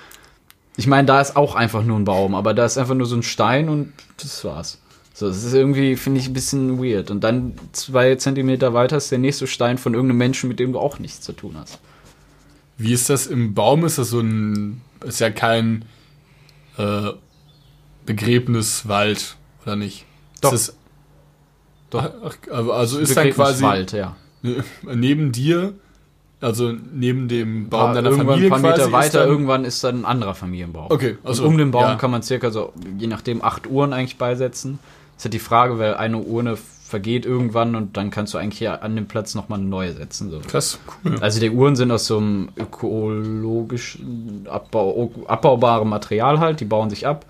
Ich meine, da ist auch einfach nur ein Baum, aber da ist einfach nur so ein Stein und das war's. So, das ist irgendwie, finde ich, ein bisschen weird. Und dann zwei Zentimeter weiter ist der nächste Stein von irgendeinem Menschen, mit dem du auch nichts zu tun hast.
Wie ist das im Baum? Ist das so ein. Ist ja kein äh, Begräbniswald, oder nicht?
Doch.
Ist
Doch.
Ach, also ist dann quasi
Wald, ja.
neben dir, also neben dem Baum deiner
irgendwann
Familie
ein paar Meter weiter,
dann,
irgendwann ist dann ein anderer Familienbaum.
Okay,
Also
also
um den Baum
ja.
kann man circa so, je nachdem, acht Uhren eigentlich beisetzen. Das ist halt die Frage, weil eine Urne vergeht irgendwann und dann kannst du eigentlich hier an dem Platz nochmal eine neue setzen. So.
Krass, cool.
Also die Uhren sind aus so einem ökologischen, Abbau, abbaubarem Material halt, die bauen sich ab.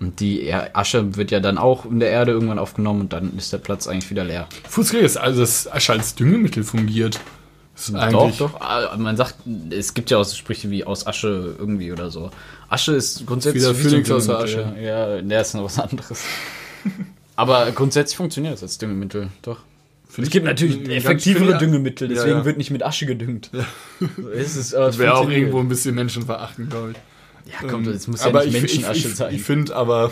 Und die Er- Asche wird ja dann auch in der Erde irgendwann aufgenommen und dann ist der Platz eigentlich wieder leer.
Fußgänger ist also das Asche als Düngemittel fungiert.
Doch, doch. Ah, Man sagt, es gibt ja auch so Sprüche wie aus Asche irgendwie oder so. Asche ist grundsätzlich.
Wieder Phönix aus der
Düngemittel. Ja, der ist noch was anderes. Aber grundsätzlich funktioniert es als Düngemittel, doch. Es gibt natürlich effektivere Düngemittel,
Ja,
deswegen
ja.
wird nicht mit Asche gedüngt. So ist es, aber es
Wäre auch irgendwo ein bisschen menschenverachtend, glaube ich.
Ja, komm, das muss ja
aber
nicht
ich,
Menschenasche
ich, ich,
sein.
Ich finde aber,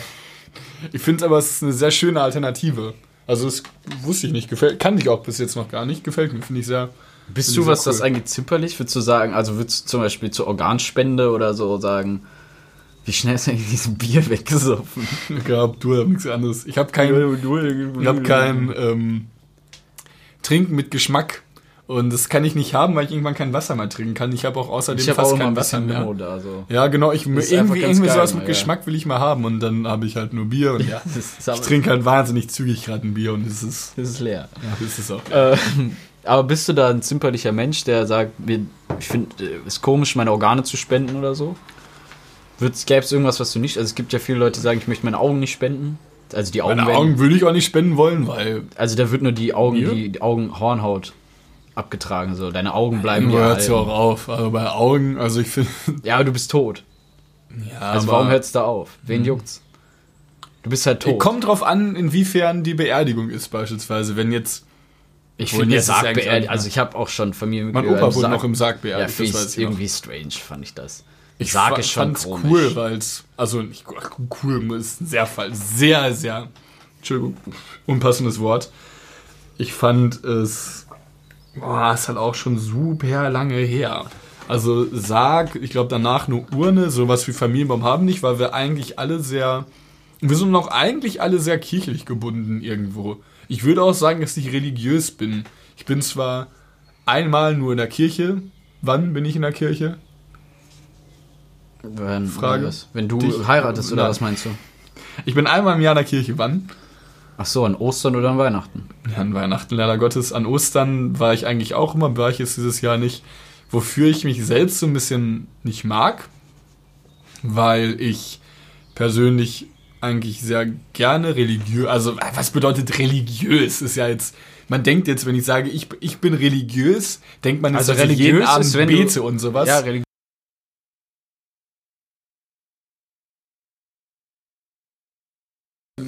ich finde aber, es ist eine sehr schöne Alternative. Also das wusste ich nicht, gefällt, kann ich auch bis jetzt noch gar nicht, gefällt mir, finde ich sehr.
Bist du, was
sehr
das
cool.
angeht, zimperlich? Würdest du sagen, also würdest du zum Beispiel zur Organspende oder so sagen, wie schnell ist eigentlich dieses Bier weggesoffen?
Ich glaube, du hast nichts anderes. Ich habe kein, ich hab kein ähm, Trinken mit Geschmack. Und das kann ich nicht haben, weil ich irgendwann kein Wasser mehr trinken kann. Ich habe auch außerdem
Ich habe
fast
auch
kein
ein
Wasser
bisschen
mehr.
Memo da, so.
Ja, genau. Ich,
ist
irgendwie irgendwie
geil
sowas mit
ja.
Geschmack will ich mal haben. Und dann habe ich halt nur Bier. Und ja, ich trinke halt wahnsinnig zügig gerade ein Bier. Und das ist,
das ist leer.
ja, das ist auch.
Äh, aber bist du da ein zimperlicher Mensch, der sagt, ich finde es ist komisch, meine Organe zu spenden oder so? Gäbe es irgendwas, was du nicht? Also es gibt ja viele Leute, die sagen, ich möchte meine Augen nicht spenden. Also die Augen,
Meine
werden,
Augen würde ich auch nicht spenden wollen, weil
also da wird nur die Augen,
Mir?
die, die Augenhornhaut abgetragen. So, deine Augen bleiben ja.
hört ja auch auf. Aber bei Augen, also ich finde.
Ja, aber du bist tot.
Ja,
Also warum hört es da auf? Wen juckt's? Du bist halt tot.
Kommt drauf an, inwiefern die Beerdigung ist, beispielsweise. Wenn jetzt.
ich finde
jetzt
Sargbeerdigung,
auch-
also ich habe auch schon
Mein
Familienmitglieder
Opa
im
wurde
Sarg-
noch im Sarg
Ja,
beerdigt,
finde
das weiß ich noch.
irgendwie strange, fand ich das.
Ich fa-
ist schon
fand's
komisch.
cool, weil es, also nicht cool, ist ein sehr fall, sehr, sehr, Entschuldigung, unpassendes Wort. Ich fand es, boah, ist halt auch schon super lange her. Also Sarg, ich glaube danach eine Urne, sowas wie Familienbaum haben nicht, weil wir eigentlich alle sehr, wir sind noch eigentlich alle sehr kirchlich gebunden irgendwo. Ich würde auch sagen, dass ich religiös bin. Ich bin zwar einmal nur in der Kirche. Wann bin ich in der Kirche?
Wenn,
Frage.
Wenn du
Dich-
heiratest, oder
Nein.
was meinst du?
Ich bin einmal im Jahr in der Kirche. Wann?
Ach so, an Ostern oder an Weihnachten?
Ja, an Weihnachten leider Gottes. An Ostern war ich eigentlich auch immer, war ich jetzt dieses Jahr nicht. Wofür ich mich selbst so ein bisschen nicht mag, weil ich persönlich eigentlich sehr gerne religiös, also äh, was bedeutet religiös? Ist ja jetzt, man denkt jetzt, wenn ich sage, ich, ich bin religiös, denkt man jetzt,
Also
dass ich
religiös
jeden
ist,
Abend
du-
bete und sowas.
Ja, religiös.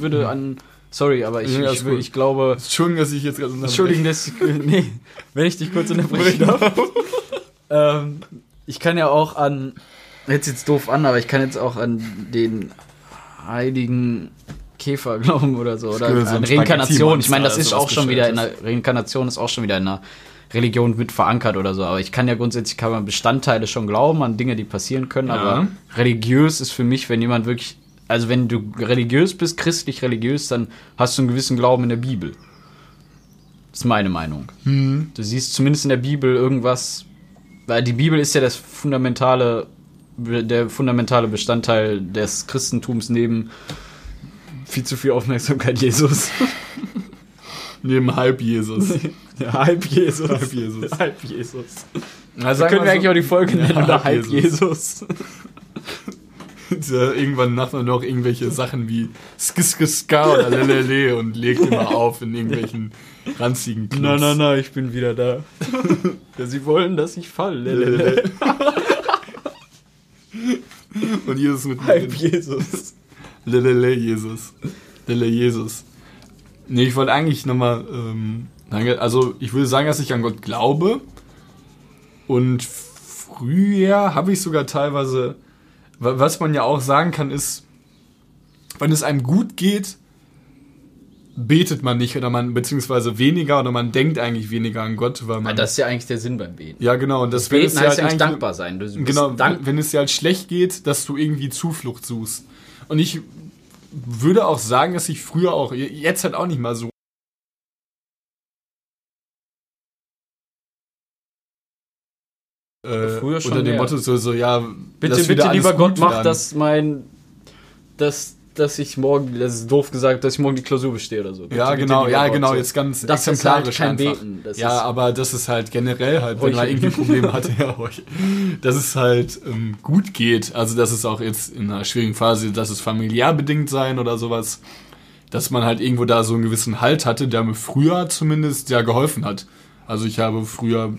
Würde an. Sorry, aber ich,
Ja,
ich,
gut.
ich glaube.
Entschuldigung, dass ich jetzt gerade
Entschuldigen, dass ich, nee, wenn ich dich kurz unterbrechen darf. ähm, ich kann ja auch an, jetzt jetzt doof an, aber ich kann jetzt auch an den heiligen Käfer glauben oder so. Oder
ja so
an
ein
Reinkarnation. Ich meine, das ist auch schon wieder in der Reinkarnation ist auch schon wieder in einer Religion mit verankert oder so. Aber ich kann ja grundsätzlich kann man Bestandteile schon glauben an Dinge, die passieren können. Aber religiös ist für mich, wenn jemand wirklich, also wenn du religiös bist, christlich religiös, dann hast du einen gewissen Glauben in der Bibel. Das ist meine Meinung. Du siehst zumindest in der Bibel irgendwas, weil die Bibel ist ja das fundamentale, der fundamentale Bestandteil des Christentums neben viel zu viel Aufmerksamkeit Jesus.
Neben halb Jesus.
Ja, halb Jesus.
Halb Jesus.
Halb Jesus.
Also
Können wir eigentlich auch die Folge nennen,
Ja,
oder halb
Jesus.
Jesus.
Irgendwann macht man noch irgendwelche Sachen wie Skiskiska oder Lelele und legt immer auf in irgendwelchen ranzigen Clubs.
Nein, nein, nein, ich bin wieder da. ja, sie wollen, dass ich falle. Lelele.
Und Jesus mit
Halb Jesus.
Lelele Jesus. Lele Jesus. Nee, ich wollte eigentlich nochmal, ähm, also ich würde sagen, dass ich an Gott glaube. Und früher habe ich sogar teilweise, was man ja auch sagen kann, ist, wenn es einem gut geht, betet man nicht oder man, beziehungsweise weniger oder man denkt eigentlich weniger an Gott, weil man.
Das ist ja eigentlich der Sinn beim Beten.
ja, genau. Und das,
Beten heißt
halt
eigentlich dankbar sein.
Genau,
dank
wenn es dir halt schlecht geht, dass du irgendwie Zuflucht suchst. Und ich würde auch sagen, dass ich früher auch, jetzt halt auch nicht mal so. Äh,
Früher schon
unter dem
mehr.
Motto so, so ja,
Bitte, bitte, lieber Gott, mach, dass mein, dass, dass ich morgen, das ist doof gesagt, dass ich morgen die Klausur bestehe oder so. Bitte,
Ja,
bitte,
genau,
lieber
ja, genau,
so.
jetzt ganz
Das ist halt
exemplarisch
kein
einfach.
Beten,
ja, aber das ist halt generell halt, wenn man irgendwie Probleme hatte, ja, dass es halt ähm, gut geht. Also, dass es auch jetzt in einer schwierigen Phase, dass es familiär bedingt sein oder sowas, dass man halt irgendwo da so einen gewissen Halt hatte, der mir früher zumindest ja geholfen hat. Also, ich habe früher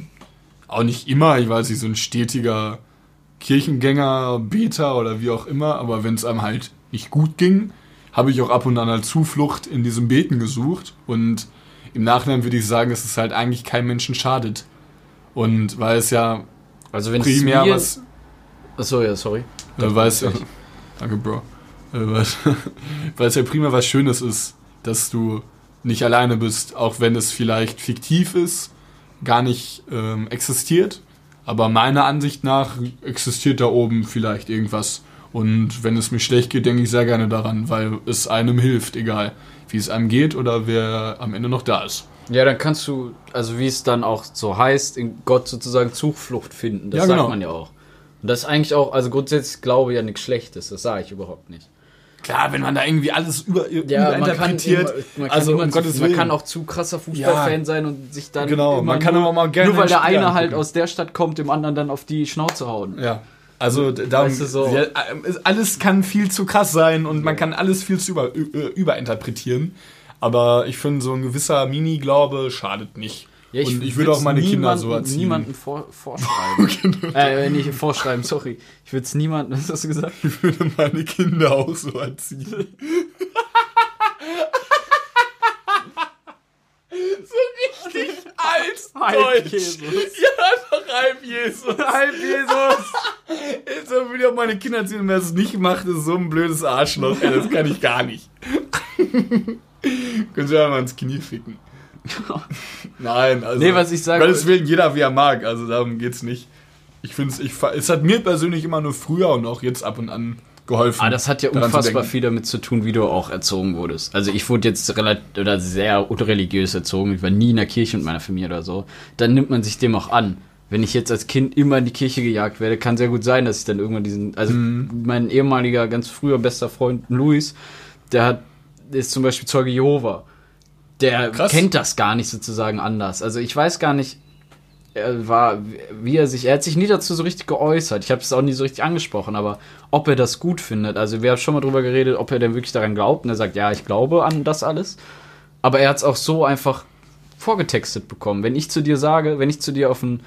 auch nicht immer, ich weiß nicht, so ein stetiger Kirchengänger, Beter oder wie auch immer, aber wenn es einem halt nicht gut ging, habe ich auch ab und an halt Zuflucht in diesem Beten gesucht und im Nachhinein würde ich sagen, dass es halt eigentlich keinem Menschen schadet. Und weil es ja
Also wenn
primär
mir,
was,
Achso, ja, sorry.
äh, weil es ja, danke Bro, äh, weil, weil es ja primär was Schönes ist, dass du nicht alleine bist, auch wenn es vielleicht fiktiv ist, gar nicht ähm, existiert. Aber meiner Ansicht nach existiert da oben vielleicht irgendwas. Und wenn es mir schlecht geht, denke ich sehr gerne daran, weil es einem hilft, egal wie es einem geht oder wer am Ende noch da ist.
Ja, dann kannst du, also wie es dann auch so heißt, in Gott sozusagen Zuflucht finden. Das
Ja,
sagt
genau.
man ja auch. Und das ist eigentlich auch, also grundsätzlich glaube ich ja nichts Schlechtes, das sage ich überhaupt nicht.
Klar, wenn man da irgendwie alles über,
Ja, man
überinterpretiert,
immer, man kann,
also um
zu,
Gottes
man
Willen.
kann auch zu krasser Fußballfan sein und sich dann
Genau, man kann
nur,
aber mal gerne
nur weil der eine halt aus der Stadt kommt, dem anderen dann auf die Schnauze hauen.
Ja. Also d- darum,
Weißt du, so-
ja, äh, alles kann viel zu krass sein und man kann alles viel zu über, überinterpretieren. Aber ich finde, so ein gewisser Mini-Glaube schadet nicht.
Ja,
und ich würde auch meine Kinder
niemanden-
so erziehen.
Niemanden vor, vorschreiben. äh, nicht vorschreiben, sorry. Ich würde es niemanden, was hast du gesagt?
Ich würde meine Kinder auch so erziehen. so richtig alt
Halb
Deutsch.
Jesus.
Ja, einfach halb Jesus.
Halb Jesus.
Jetzt würde ich auch meine Kinder erzählen, wer es nicht macht, ist so ein blödes Arschloch. Ey, das kann ich gar nicht. Können Sie mal ins Knie ficken. Nein, also.
Nee, was ich sagen
Gottes Willen, jeder wie er mag, also darum geht's nicht. Ich finde es, ich, es hat mir persönlich immer nur früher und auch jetzt ab und an geholfen.
Ah, das hat ja unfassbar viel damit zu tun, wie du auch erzogen wurdest. Also ich wurde jetzt relativ oder sehr unreligiös erzogen. Ich war nie in der Kirche mit meiner Familie oder so. Dann nimmt man sich dem auch an. Wenn ich jetzt als Kind immer in die Kirche gejagt werde, kann sehr gut sein, dass ich dann irgendwann diesen, also
Mhm.
mein ehemaliger, ganz früher bester Freund Luis, der hat, der ist zum Beispiel Zeuge Jehova. Der
Krass.
kennt das gar nicht sozusagen anders. Also ich weiß gar nicht, er war, wie er sich, er hat sich nie dazu so richtig geäußert. Ich habe es auch nie so richtig angesprochen, aber ob er das gut findet. Also wir haben schon mal drüber geredet, ob er denn wirklich daran glaubt. Und er sagt, ja, ich glaube an das alles. Aber er hat es auch so einfach vorgetextet bekommen. Wenn ich zu dir sage, wenn ich zu dir auf einen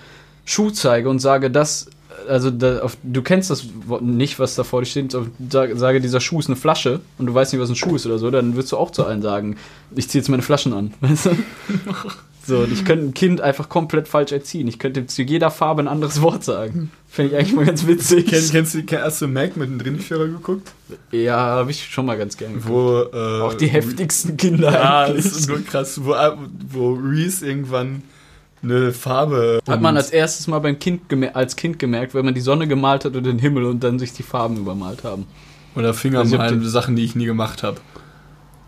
Schuh zeige und sage, das, also da, auf, du kennst das Wort nicht, was da vor dir steht, sage, sage, dieser Schuh ist eine Flasche und du weißt nicht, was ein Schuh ist oder so, dann wirst du auch zu allen sagen, ich ziehe jetzt meine Flaschen an. Weißt du? So, und ich könnte ein Kind einfach komplett falsch erziehen. Ich könnte zu jeder Farbe ein anderes Wort sagen. Fände ich eigentlich mal ganz witzig.
Kenn, kennst du, hast du Mac mit dem Drinführer geguckt?
ja, habe ich schon mal ganz gerne.
Wo, äh,
Auch die heftigsten Kinder
Ja,
eigentlich.
das ist nur krass, wo, wo Reese irgendwann eine Farbe.
Hat man als erstes mal beim Kind als Kind gemerkt, wenn man die Sonne gemalt hat und den Himmel und dann sich die Farben übermalt haben.
Oder Finger
Also
Sachen, die ich nie gemacht habe.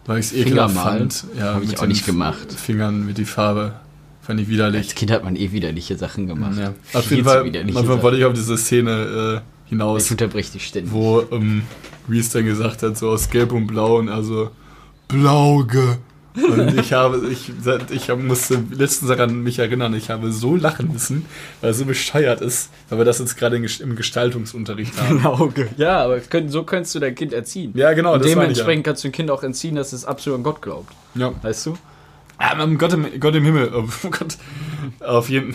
Weil ich es ekelhaft
Fingermalen?
fand. Ja,
Hab ich auch nicht gemacht.
Fingern mit die Farbe. Fand ich widerlich.
Als Kind hat man eh widerliche Sachen gemacht.
Ja. Auf jeden Fall, manchmal wollte ich auf diese Szene äh, hinaus,
Ich unterbrich dich ständig.
wo ähm, Reese dann gesagt hat, so aus Gelb und Blau und also Blauge Und ich habe, ich, ich musste letztens daran mich erinnern, ich habe so lachen müssen, weil es so bescheuert ist, weil wir das jetzt gerade im Gestaltungsunterricht haben.
Auge. Ja, aber können, so könntest du dein Kind erziehen.
Ja, genau,
Und dementsprechend kannst du dem Kind auch entziehen, dass es absolut an Gott glaubt.
Ja.
Weißt du?
Um Gott, im, Gott im Himmel. Oh Gott. Auf jeden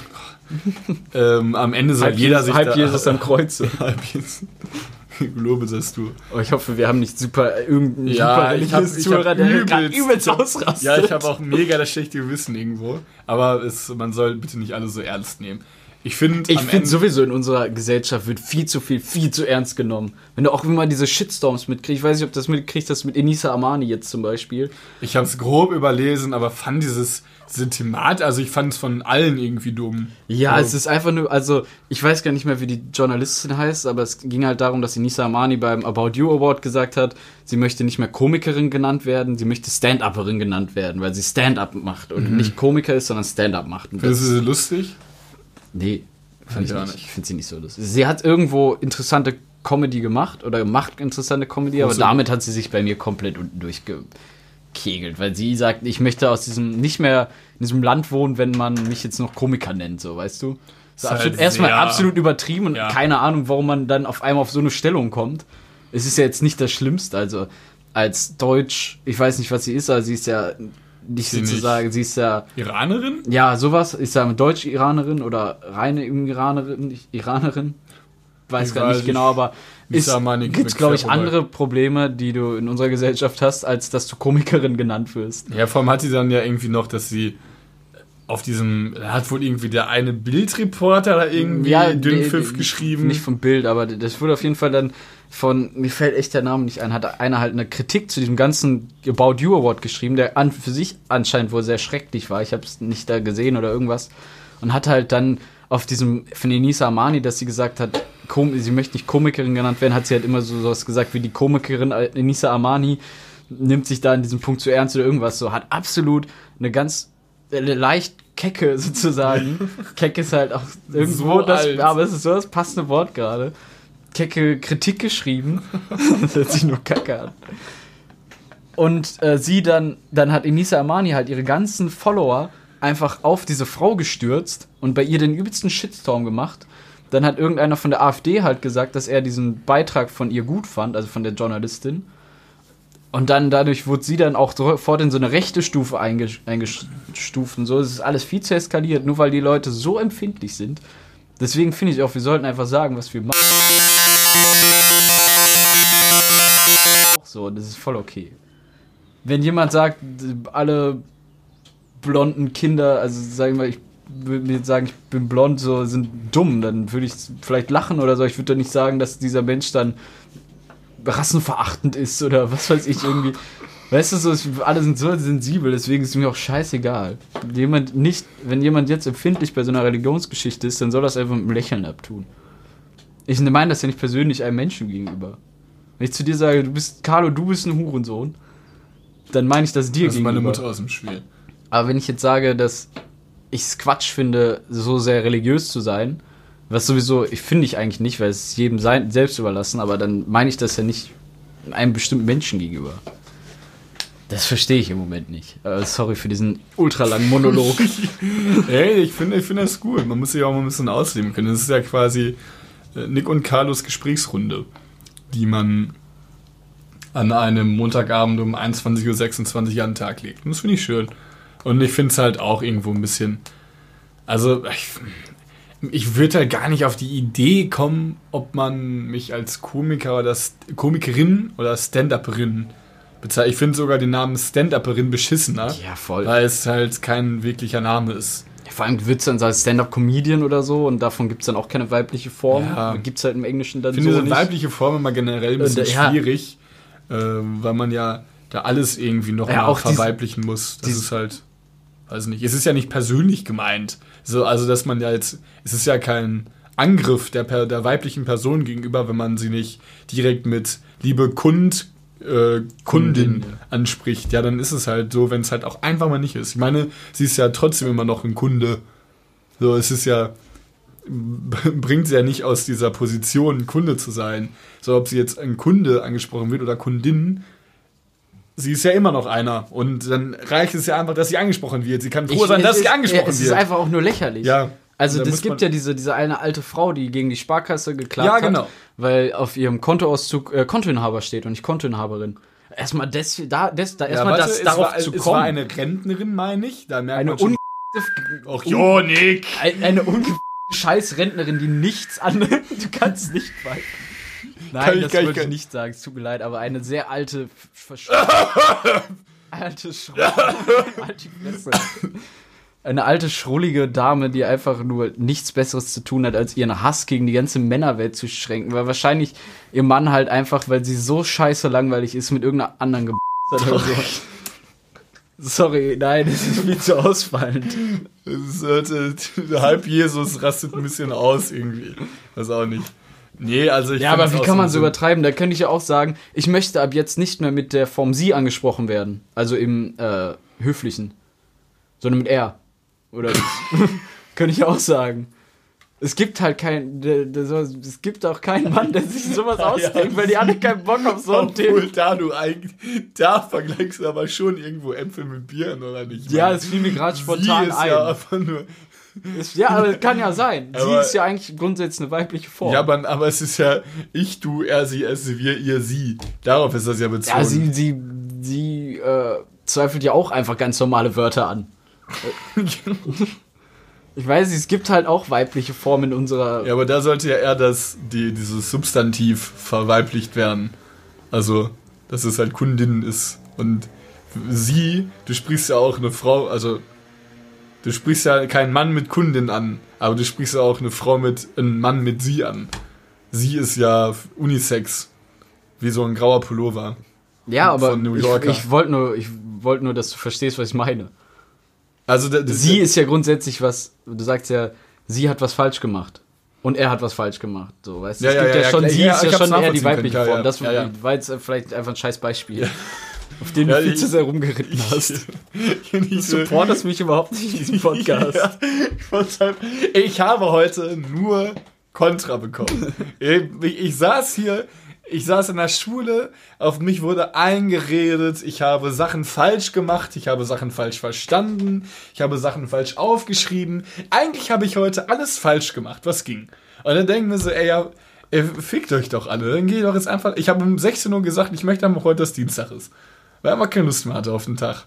ähm, Am Ende soll jeder sich
halb
da,
Jesus am Kreuz.
halb Jesus. Gelobe seist du.
Oh, ich hoffe, wir haben nicht super irgendeinen
Ja,
super
ich
Zuhörer, der
übelst-
übelst ausrastet.
Ja, ich habe auch mega das schlechte Gewissen irgendwo. Aber es, man soll bitte nicht alle so ernst nehmen. Ich finde,
Ich
Ende-
sowieso in unserer Gesellschaft wird viel zu viel, viel zu ernst genommen. Wenn du auch immer diese Shitstorms mitkriegst, ich weiß nicht, ob du das mitkriegst, das mit Enisa Amani jetzt zum Beispiel.
Ich habe es grob überlesen, aber fand dieses, diese Thematik, also ich fand es von allen irgendwie dumm.
Ja,
Also,
es ist einfach nur, also ich weiß gar nicht mehr, wie die Journalistin heißt, aber es ging halt darum, dass Enisa Amani beim About You Award gesagt hat, sie möchte nicht mehr Komikerin genannt werden, sie möchte Stand-Upperin genannt werden, weil sie Stand-Up macht und nicht Komiker ist, sondern Stand-Up macht. Und
Findest du sie lustig?
Nee, finde ich nicht. Ich finde sie nicht so lustig. Sie hat irgendwo interessante Comedy gemacht oder macht interessante Comedy, aber damit hat sie sich bei mir komplett unten durchgekegelt, weil sie sagt, ich möchte aus diesem nicht mehr in diesem Land wohnen, wenn man mich jetzt noch Komiker nennt, so weißt du. So
Ist halt
absolut, erstmal
sehr-
absolut übertrieben und
Ja.
keine Ahnung, warum man dann auf einmal auf so eine Stellung kommt. Es ist ja jetzt nicht das Schlimmste, also als Deutsch, ich weiß nicht, was sie ist, aber sie ist ja nicht
Sie nicht.
sozusagen, sie ist ja
Iranerin?
ja, sowas. Ich sage Deutsch-Iranerin oder reine Iranerin, nicht Iranerin. Weiß gar nicht genau, aber
Nicht
es gibt, glaube ich, andere Probleme, die du in unserer Gesellschaft hast, als dass du Komikerin genannt wirst.
Ja, vor allem hat sie dann ja irgendwie noch, dass sie auf diesem, hat wohl irgendwie der eine Bildreporter da irgendwie Dünnpfiff
die-
geschrieben.
Nicht vom Bild, aber das wurde auf jeden Fall dann von, mir fällt echt der Name nicht ein, hat einer halt eine Kritik zu diesem ganzen About You Award geschrieben, der an für sich anscheinend wohl sehr schrecklich war. Ich habe es nicht da gesehen oder irgendwas. Und hat halt dann auf diesem, von Enisa Amani, dass sie gesagt hat, Kom sie möchte nicht Komikerin genannt werden, hat sie halt immer so sowas gesagt wie die Komikerin Enisa Amani nimmt sich da in diesem Punkt zu ernst oder irgendwas so. Hat absolut eine ganz leicht kecke sozusagen. Keck ist halt auch irgendwo
So
das,
alt.
aber es ist so das passende Wort gerade. Kecke Kritik geschrieben. das hört sich nur kacke an. Und äh, sie dann, dann hat Enisa Amani halt ihre ganzen Follower einfach auf diese Frau gestürzt und bei ihr den übelsten Shitstorm gemacht. Dann hat irgendeiner von der AfD halt gesagt, dass er diesen Beitrag von ihr gut fand, also von der Journalistin. Und dann dadurch wurde sie dann auch sofort in so eine rechte Stufe einge- eingestuft und so. Es ist alles viel zu eskaliert, nur weil die Leute so empfindlich sind. Deswegen finde ich auch, wir sollten einfach sagen, was wir machen. So, das ist voll okay. Wenn jemand sagt, alle blonden Kinder, also sagen wir, ich würde mir sagen, ich bin blond, so sind dumm, dann würde ich vielleicht lachen oder so. Ich würde doch nicht sagen, dass dieser Mensch dann rassenverachtend ist oder was weiß ich irgendwie. Weißt du, so, alle sind so sensibel, deswegen ist es mir auch scheißegal. Jemand nicht, wenn jemand jetzt empfindlich bei so einer Religionsgeschichte ist, dann soll das einfach mit einem Lächeln abtun. Ich meine das ja nicht persönlich einem Menschen gegenüber. Wenn ich zu dir sage, du bist, Carlo, du bist ein Hurensohn, dann meine ich das dir
das ist
gegenüber.
meine Mutter aus dem Spiel.
Aber wenn ich jetzt sage, dass ich es Quatsch finde, so sehr religiös zu sein, was sowieso, ich finde ich eigentlich nicht, weil es jedem sein, selbst überlassen, aber dann meine ich das ja nicht einem bestimmten Menschen gegenüber. Das verstehe ich im Moment nicht. Äh, sorry für diesen ultralangen Monolog.
Ey, ich finde ich finde das gut. Man muss sich auch mal ein bisschen ausleben können. Das ist ja quasi äh, Nick und Carlos Gesprächsrunde, die man an einem Montagabend um 21.26 Uhr an den Tag legt. Und das finde ich schön. Und ich finde es halt auch irgendwo ein bisschen. Also, ich, ich würde halt gar nicht auf die Idee kommen, ob man mich als Komiker oder St- Komikerin oder Stand-Upperin bezeichnet. Ich finde sogar den Namen Stand-Upperin beschissener.
ja, voll.
Weil es halt kein wirklicher Name ist.
Vor allem wird es dann so Stand-Up-Comedian oder so und davon gibt es dann auch keine weibliche Form.
Ja.
Gibt es halt im Englischen dann
Ich finde
so nicht.
weibliche Form immer generell ein bisschen
Und, ja.
schwierig, äh, weil man ja da alles irgendwie noch
Ja,
verweiblichen muss. Das ist halt, weiß nicht, es ist ja nicht persönlich gemeint. So, also, dass man ja jetzt, es ist ja kein Angriff der, der weiblichen Person gegenüber, wenn man sie nicht direkt mit liebe Kund, äh, Kundin
Kundin, ja.
anspricht. Ja, dann ist es halt so, wenn es halt auch einfach mal nicht ist. Ich meine, sie ist ja trotzdem immer noch ein Kunde. So, es ist ja, bringt sie ja nicht aus dieser Position, Kunde zu sein. So, ob sie jetzt ein Kunde angesprochen wird oder Kundin, sie ist ja immer noch einer. Und dann reicht es ja einfach, dass sie angesprochen wird. Sie kann froh
Ich-
sein,
es
dass
ist-
sie angesprochen
ja, es
wird.
ist einfach auch nur lächerlich.
Ja.
Also es gibt ja diese, diese eine alte Frau, die gegen die Sparkasse geklagt
Ja, genau.
hat, weil auf ihrem Kontoauszug äh, Kontoinhaber steht und nicht Kontoinhaberin. Erstmal des, da, des, da
ja,
erstmal
warte,
das
es
darauf
war,
zu
es
kommen.
war eine Rentnerin, meine ich. Da merkt
eine
man schon. Ach, jo, Nick.
Ein- eine unge Scheißrentnerin, die nichts annimmt. Du kannst es nicht weiter. Nein, das würde ich nicht sagen. Es tut mir leid, aber eine sehr alte, alte Schrullige. Eine alte, schrullige Dame, die einfach nur nichts Besseres zu tun hat, als ihren Hass gegen die ganze Männerwelt zu schränken. Weil wahrscheinlich ihr Mann halt einfach, weil sie so scheiße langweilig ist, mit irgendeiner anderen ge hat oder so. Sorry, nein, das ist viel zu ausfallend.
Es hörte, halb Jesus rastet ein bisschen aus irgendwie. Weiß auch nicht. Nee, also ich
Ja, aber wie kann man so übertreiben? Da könnte ich ja auch sagen, ich möchte ab jetzt nicht mehr mit der Form Sie angesprochen werden. Also im äh, Höflichen. Sondern mit er. Oder könnte ich ja auch sagen. Es gibt halt kein, es gibt auch keinen Mann, der sich sowas ausdenkt, weil die alle keinen Bock auf so ein
Obwohl,
Thema.
da du eigentlich, da vergleichst du aber schon irgendwo Äpfel mit Bieren, oder nicht? Ich
Ja, es fiel mir gerade spontan ein.
ja einfach nur,
Ist- ja, aber kann ja sein. Sie
Aber-
ist ja eigentlich grundsätzlich eine weibliche Form.
ja, aber, aber es ist ja ich, du, er, sie, es, wir, ihr, sie. Darauf ist das ja bezogen.
ja sie, sie, sie äh, zweifelt ja auch einfach ganz normale Wörter an. Ich weiß nicht, es gibt halt auch weibliche Formen in unserer.
Ja, aber da sollte ja eher das, die, dieses Substantiv verweiblicht werden. Also, dass es halt Kundin ist. Und sie, du sprichst ja auch eine Frau, also du sprichst ja keinen Mann mit Kundin an, aber du sprichst ja auch eine Frau mit, einen Mann mit sie an. Sie ist ja Unisex. Wie so ein grauer Pullover.
Ja, aber
von New
ich,
Yorker.
ich wollte nur, ich wollte nur, dass du verstehst, was ich meine.
Also,
Sie ist ja grundsätzlich was, du sagst ja, sie hat was falsch gemacht. Und er hat was falsch gemacht. So, weißt du?
Ja,
es
ja,
gibt
ja,
ja, schon,
klar.
sie ist ja schon eher die weibliche
können,
Form. Das war jetzt vielleicht einfach ein scheiß Beispiel. Auf den
Ja,
du viel
ich-
zu sehr rumgeritten hast. Du supportest mich überhaupt nicht in diesem Podcast.
Ja, ich, halt- ich habe heute nur Kontra bekommen. ich, ich saß hier, ich saß in der Schule, auf mich wurde eingeredet, ich habe Sachen falsch gemacht, ich habe Sachen falsch verstanden, ich habe Sachen falsch aufgeschrieben. Eigentlich habe ich heute alles falsch gemacht, was ging. Und dann denken wir so, ey, ja, ey, fickt euch doch alle. Dann geht doch jetzt einfach. Ich habe um 16 Uhr gesagt, ich möchte einfach heute, dass Dienstag ist. Weil ich einfach keine Lust mehr hatte auf den Tag.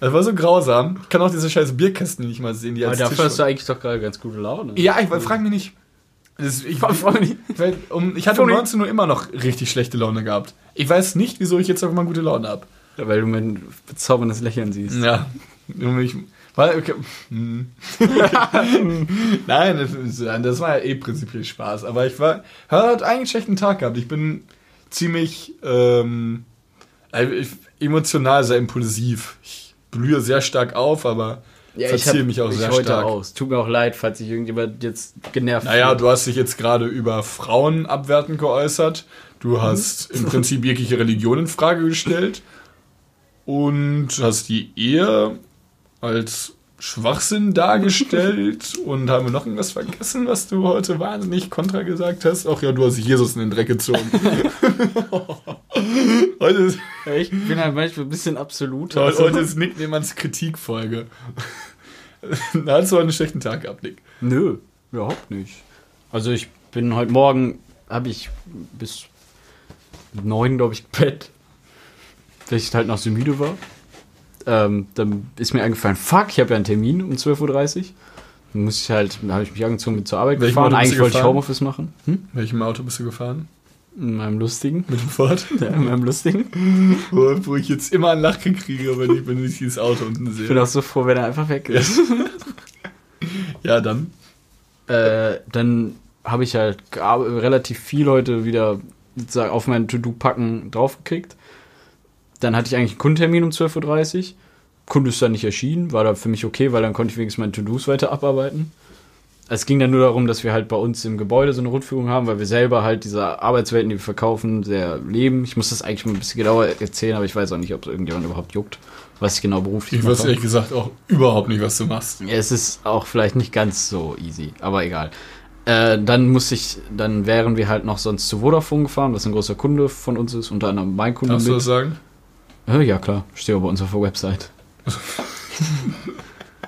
Das war so grausam. Ich kann auch diese scheiß Bierkästen nicht mal sehen, die
Aber
als
dafür
Tisch
hast du eigentlich doch gerade ganz gute Laune.
Ja, ich frag mich nicht. Das, ich,
frag mich nicht.
weil, um, ich hatte um 19 Uhr immer noch richtig schlechte Laune gehabt. Ich weiß nicht, wieso ich jetzt auf einmal gute Laune habe.
Weil du mein bezauberndes Lächeln siehst.
Ja. Ich, weil, okay. hm. Nein, das, das war ja eh prinzipiell Spaß. Aber ich war, hat eigentlich einen schlechten Tag gehabt. Ich bin ziemlich ähm, emotional sehr impulsiv. Ich blühe sehr stark auf, aber
Ja, ich
verziehe mich auch sehr
heute
stark.
aus. Tut mir auch leid, falls sich irgendjemand jetzt genervt
Naja,
fühlt.
du hast dich jetzt gerade über Frauen abwertend geäußert. Du hast im Prinzip jegliche Religion in Frage gestellt und hast die Ehe als Schwachsinn dargestellt. und haben wir noch irgendwas vergessen, was du heute wahnsinnig kontra gesagt hast? Ach ja, du hast Jesus in den Dreck gezogen. heute, ist,
Ich bin halt manchmal ein bisschen absolut.
heute, heute ist Nick Nehmanns Kritikfolge. da hast du heute einen schlechten Tag gehabt, Nick.
Nö, überhaupt nicht. Also ich bin heute Morgen, habe ich bis neun, glaube ich, gepennt. Weil ich halt noch so müde war. Ähm, dann ist mir eingefallen, fuck, ich habe ja einen Termin um 12.30 Uhr. Dann muss ich halt, habe ich mich angezogen mit zur Arbeit
Welchem
gefahren.
Auto
Eigentlich wollte ich? Homeoffice machen. Hm?
Welchem Auto bist du gefahren?
In meinem lustigen.
Mit dem Ford?
Ja, in meinem lustigen.
wo, wo ich jetzt immer einen Lachen kriege, wenn ich, wenn ich dieses Auto unten
Ich bin
sehe.
auch so froh, wenn er einfach weg ist.
Ja, dann.
Äh, dann habe ich halt relativ viel heute wieder sozusagen auf mein To-Do-Packen draufgekriegt. Dann hatte ich eigentlich einen Kundentermin um 12.30 Uhr. Kunde ist dann nicht erschienen, war da für mich okay, weil dann konnte ich wenigstens meine To-Dos weiter abarbeiten. Es ging dann nur darum, dass wir halt bei uns im Gebäude so eine Rundführung haben, weil wir selber halt diese Arbeitswelten, die wir verkaufen, sehr leben. Ich muss das eigentlich mal ein bisschen genauer erzählen, aber ich weiß auch nicht, ob es irgendjemand überhaupt juckt, was ich genau beruflich
Ich weiß
mache.
ehrlich gesagt auch überhaupt nicht, was du machst.
Es ist auch vielleicht nicht ganz so easy, aber egal. Äh, dann muss ich, dann wären wir halt noch sonst zu Vodafone gefahren, was ein großer Kunde von uns ist, unter anderem mein Kunde
Darfst du das sagen?
Äh, ja, klar. Steht auch bei uns auf der Website. das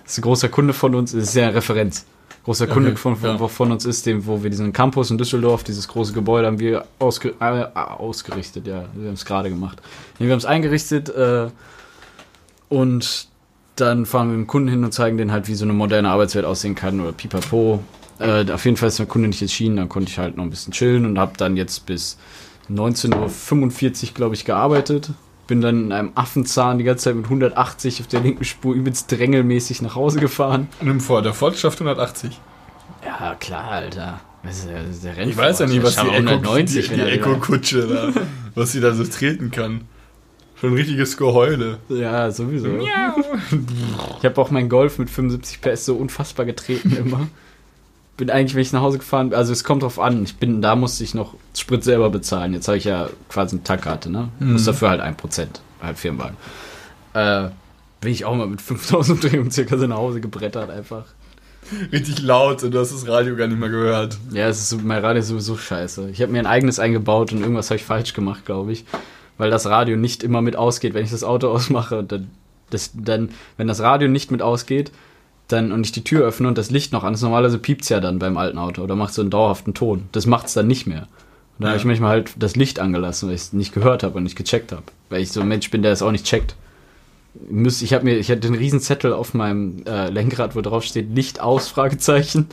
ist ein großer Kunde von uns, ist ja eine Referenz. Großer Kunde
Okay,
von, von,
ja.
von uns ist, dem, wo wir diesen Campus in Düsseldorf, dieses große Gebäude, haben wir ausge, äh, ausgerichtet, ja. Wir haben es gerade gemacht. Wir haben es eingerichtet äh, und dann fahren wir mit dem Kunden hin und zeigen denen halt, wie so eine moderne Arbeitswelt aussehen kann oder pipapo. Äh, auf jeden Fall ist der Kunde nicht erschienen, dann konnte ich halt noch ein bisschen chillen und habe dann jetzt bis 19.45 Uhr, glaube ich, gearbeitet. Bin dann in einem Affenzahn die ganze Zeit mit 180 auf der linken Spur übelst drängelmäßig nach Hause gefahren.
Nimm vor, der Ford schafft 180.
Ja, klar, Alter. Das ist ja, das ist der
Ich weiß ja nicht, was die
190,
die, die Echo-Kutsche da, was sie da so treten kann. Schon ein richtiges Geheule.
Ja, sowieso. Ich habe auch meinen Golf mit 75 PS so unfassbar getreten immer. Bin eigentlich, wenn ich nach Hause gefahren bin, also es kommt drauf an. Ich bin, da musste ich noch Sprit selber bezahlen. Jetzt habe ich ja quasi eine Tackkarte, ne? Muss dafür halt 1%, halt Firmenwagen. Äh, bin ich auch mal mit 5000 Umdrehungen circa so nach Hause gebrettert einfach.
Richtig laut und du hast das Radio gar nicht mehr gehört.
Ja, es ist mein Radio ist sowieso scheiße. Ich habe mir ein eigenes eingebaut und irgendwas habe ich falsch gemacht, glaube ich. Weil das Radio nicht immer mit ausgeht, wenn ich das Auto ausmache. Dann, das, dann, wenn das Radio nicht mit ausgeht, dann und ich die Tür öffne und das Licht noch an ist, normalerweise piept's ja dann beim alten Auto oder macht so einen dauerhaften Ton. Das macht's dann nicht mehr. Und dann
Ja.
habe ich manchmal halt das Licht angelassen, weil ich es nicht gehört habe und nicht gecheckt habe. Weil ich so ein Mensch bin, der es auch nicht checkt. Ich habe mir, ich hatte einen riesen Zettel auf meinem äh, Lenkrad, wo drauf steht Licht aus, Fragezeichen.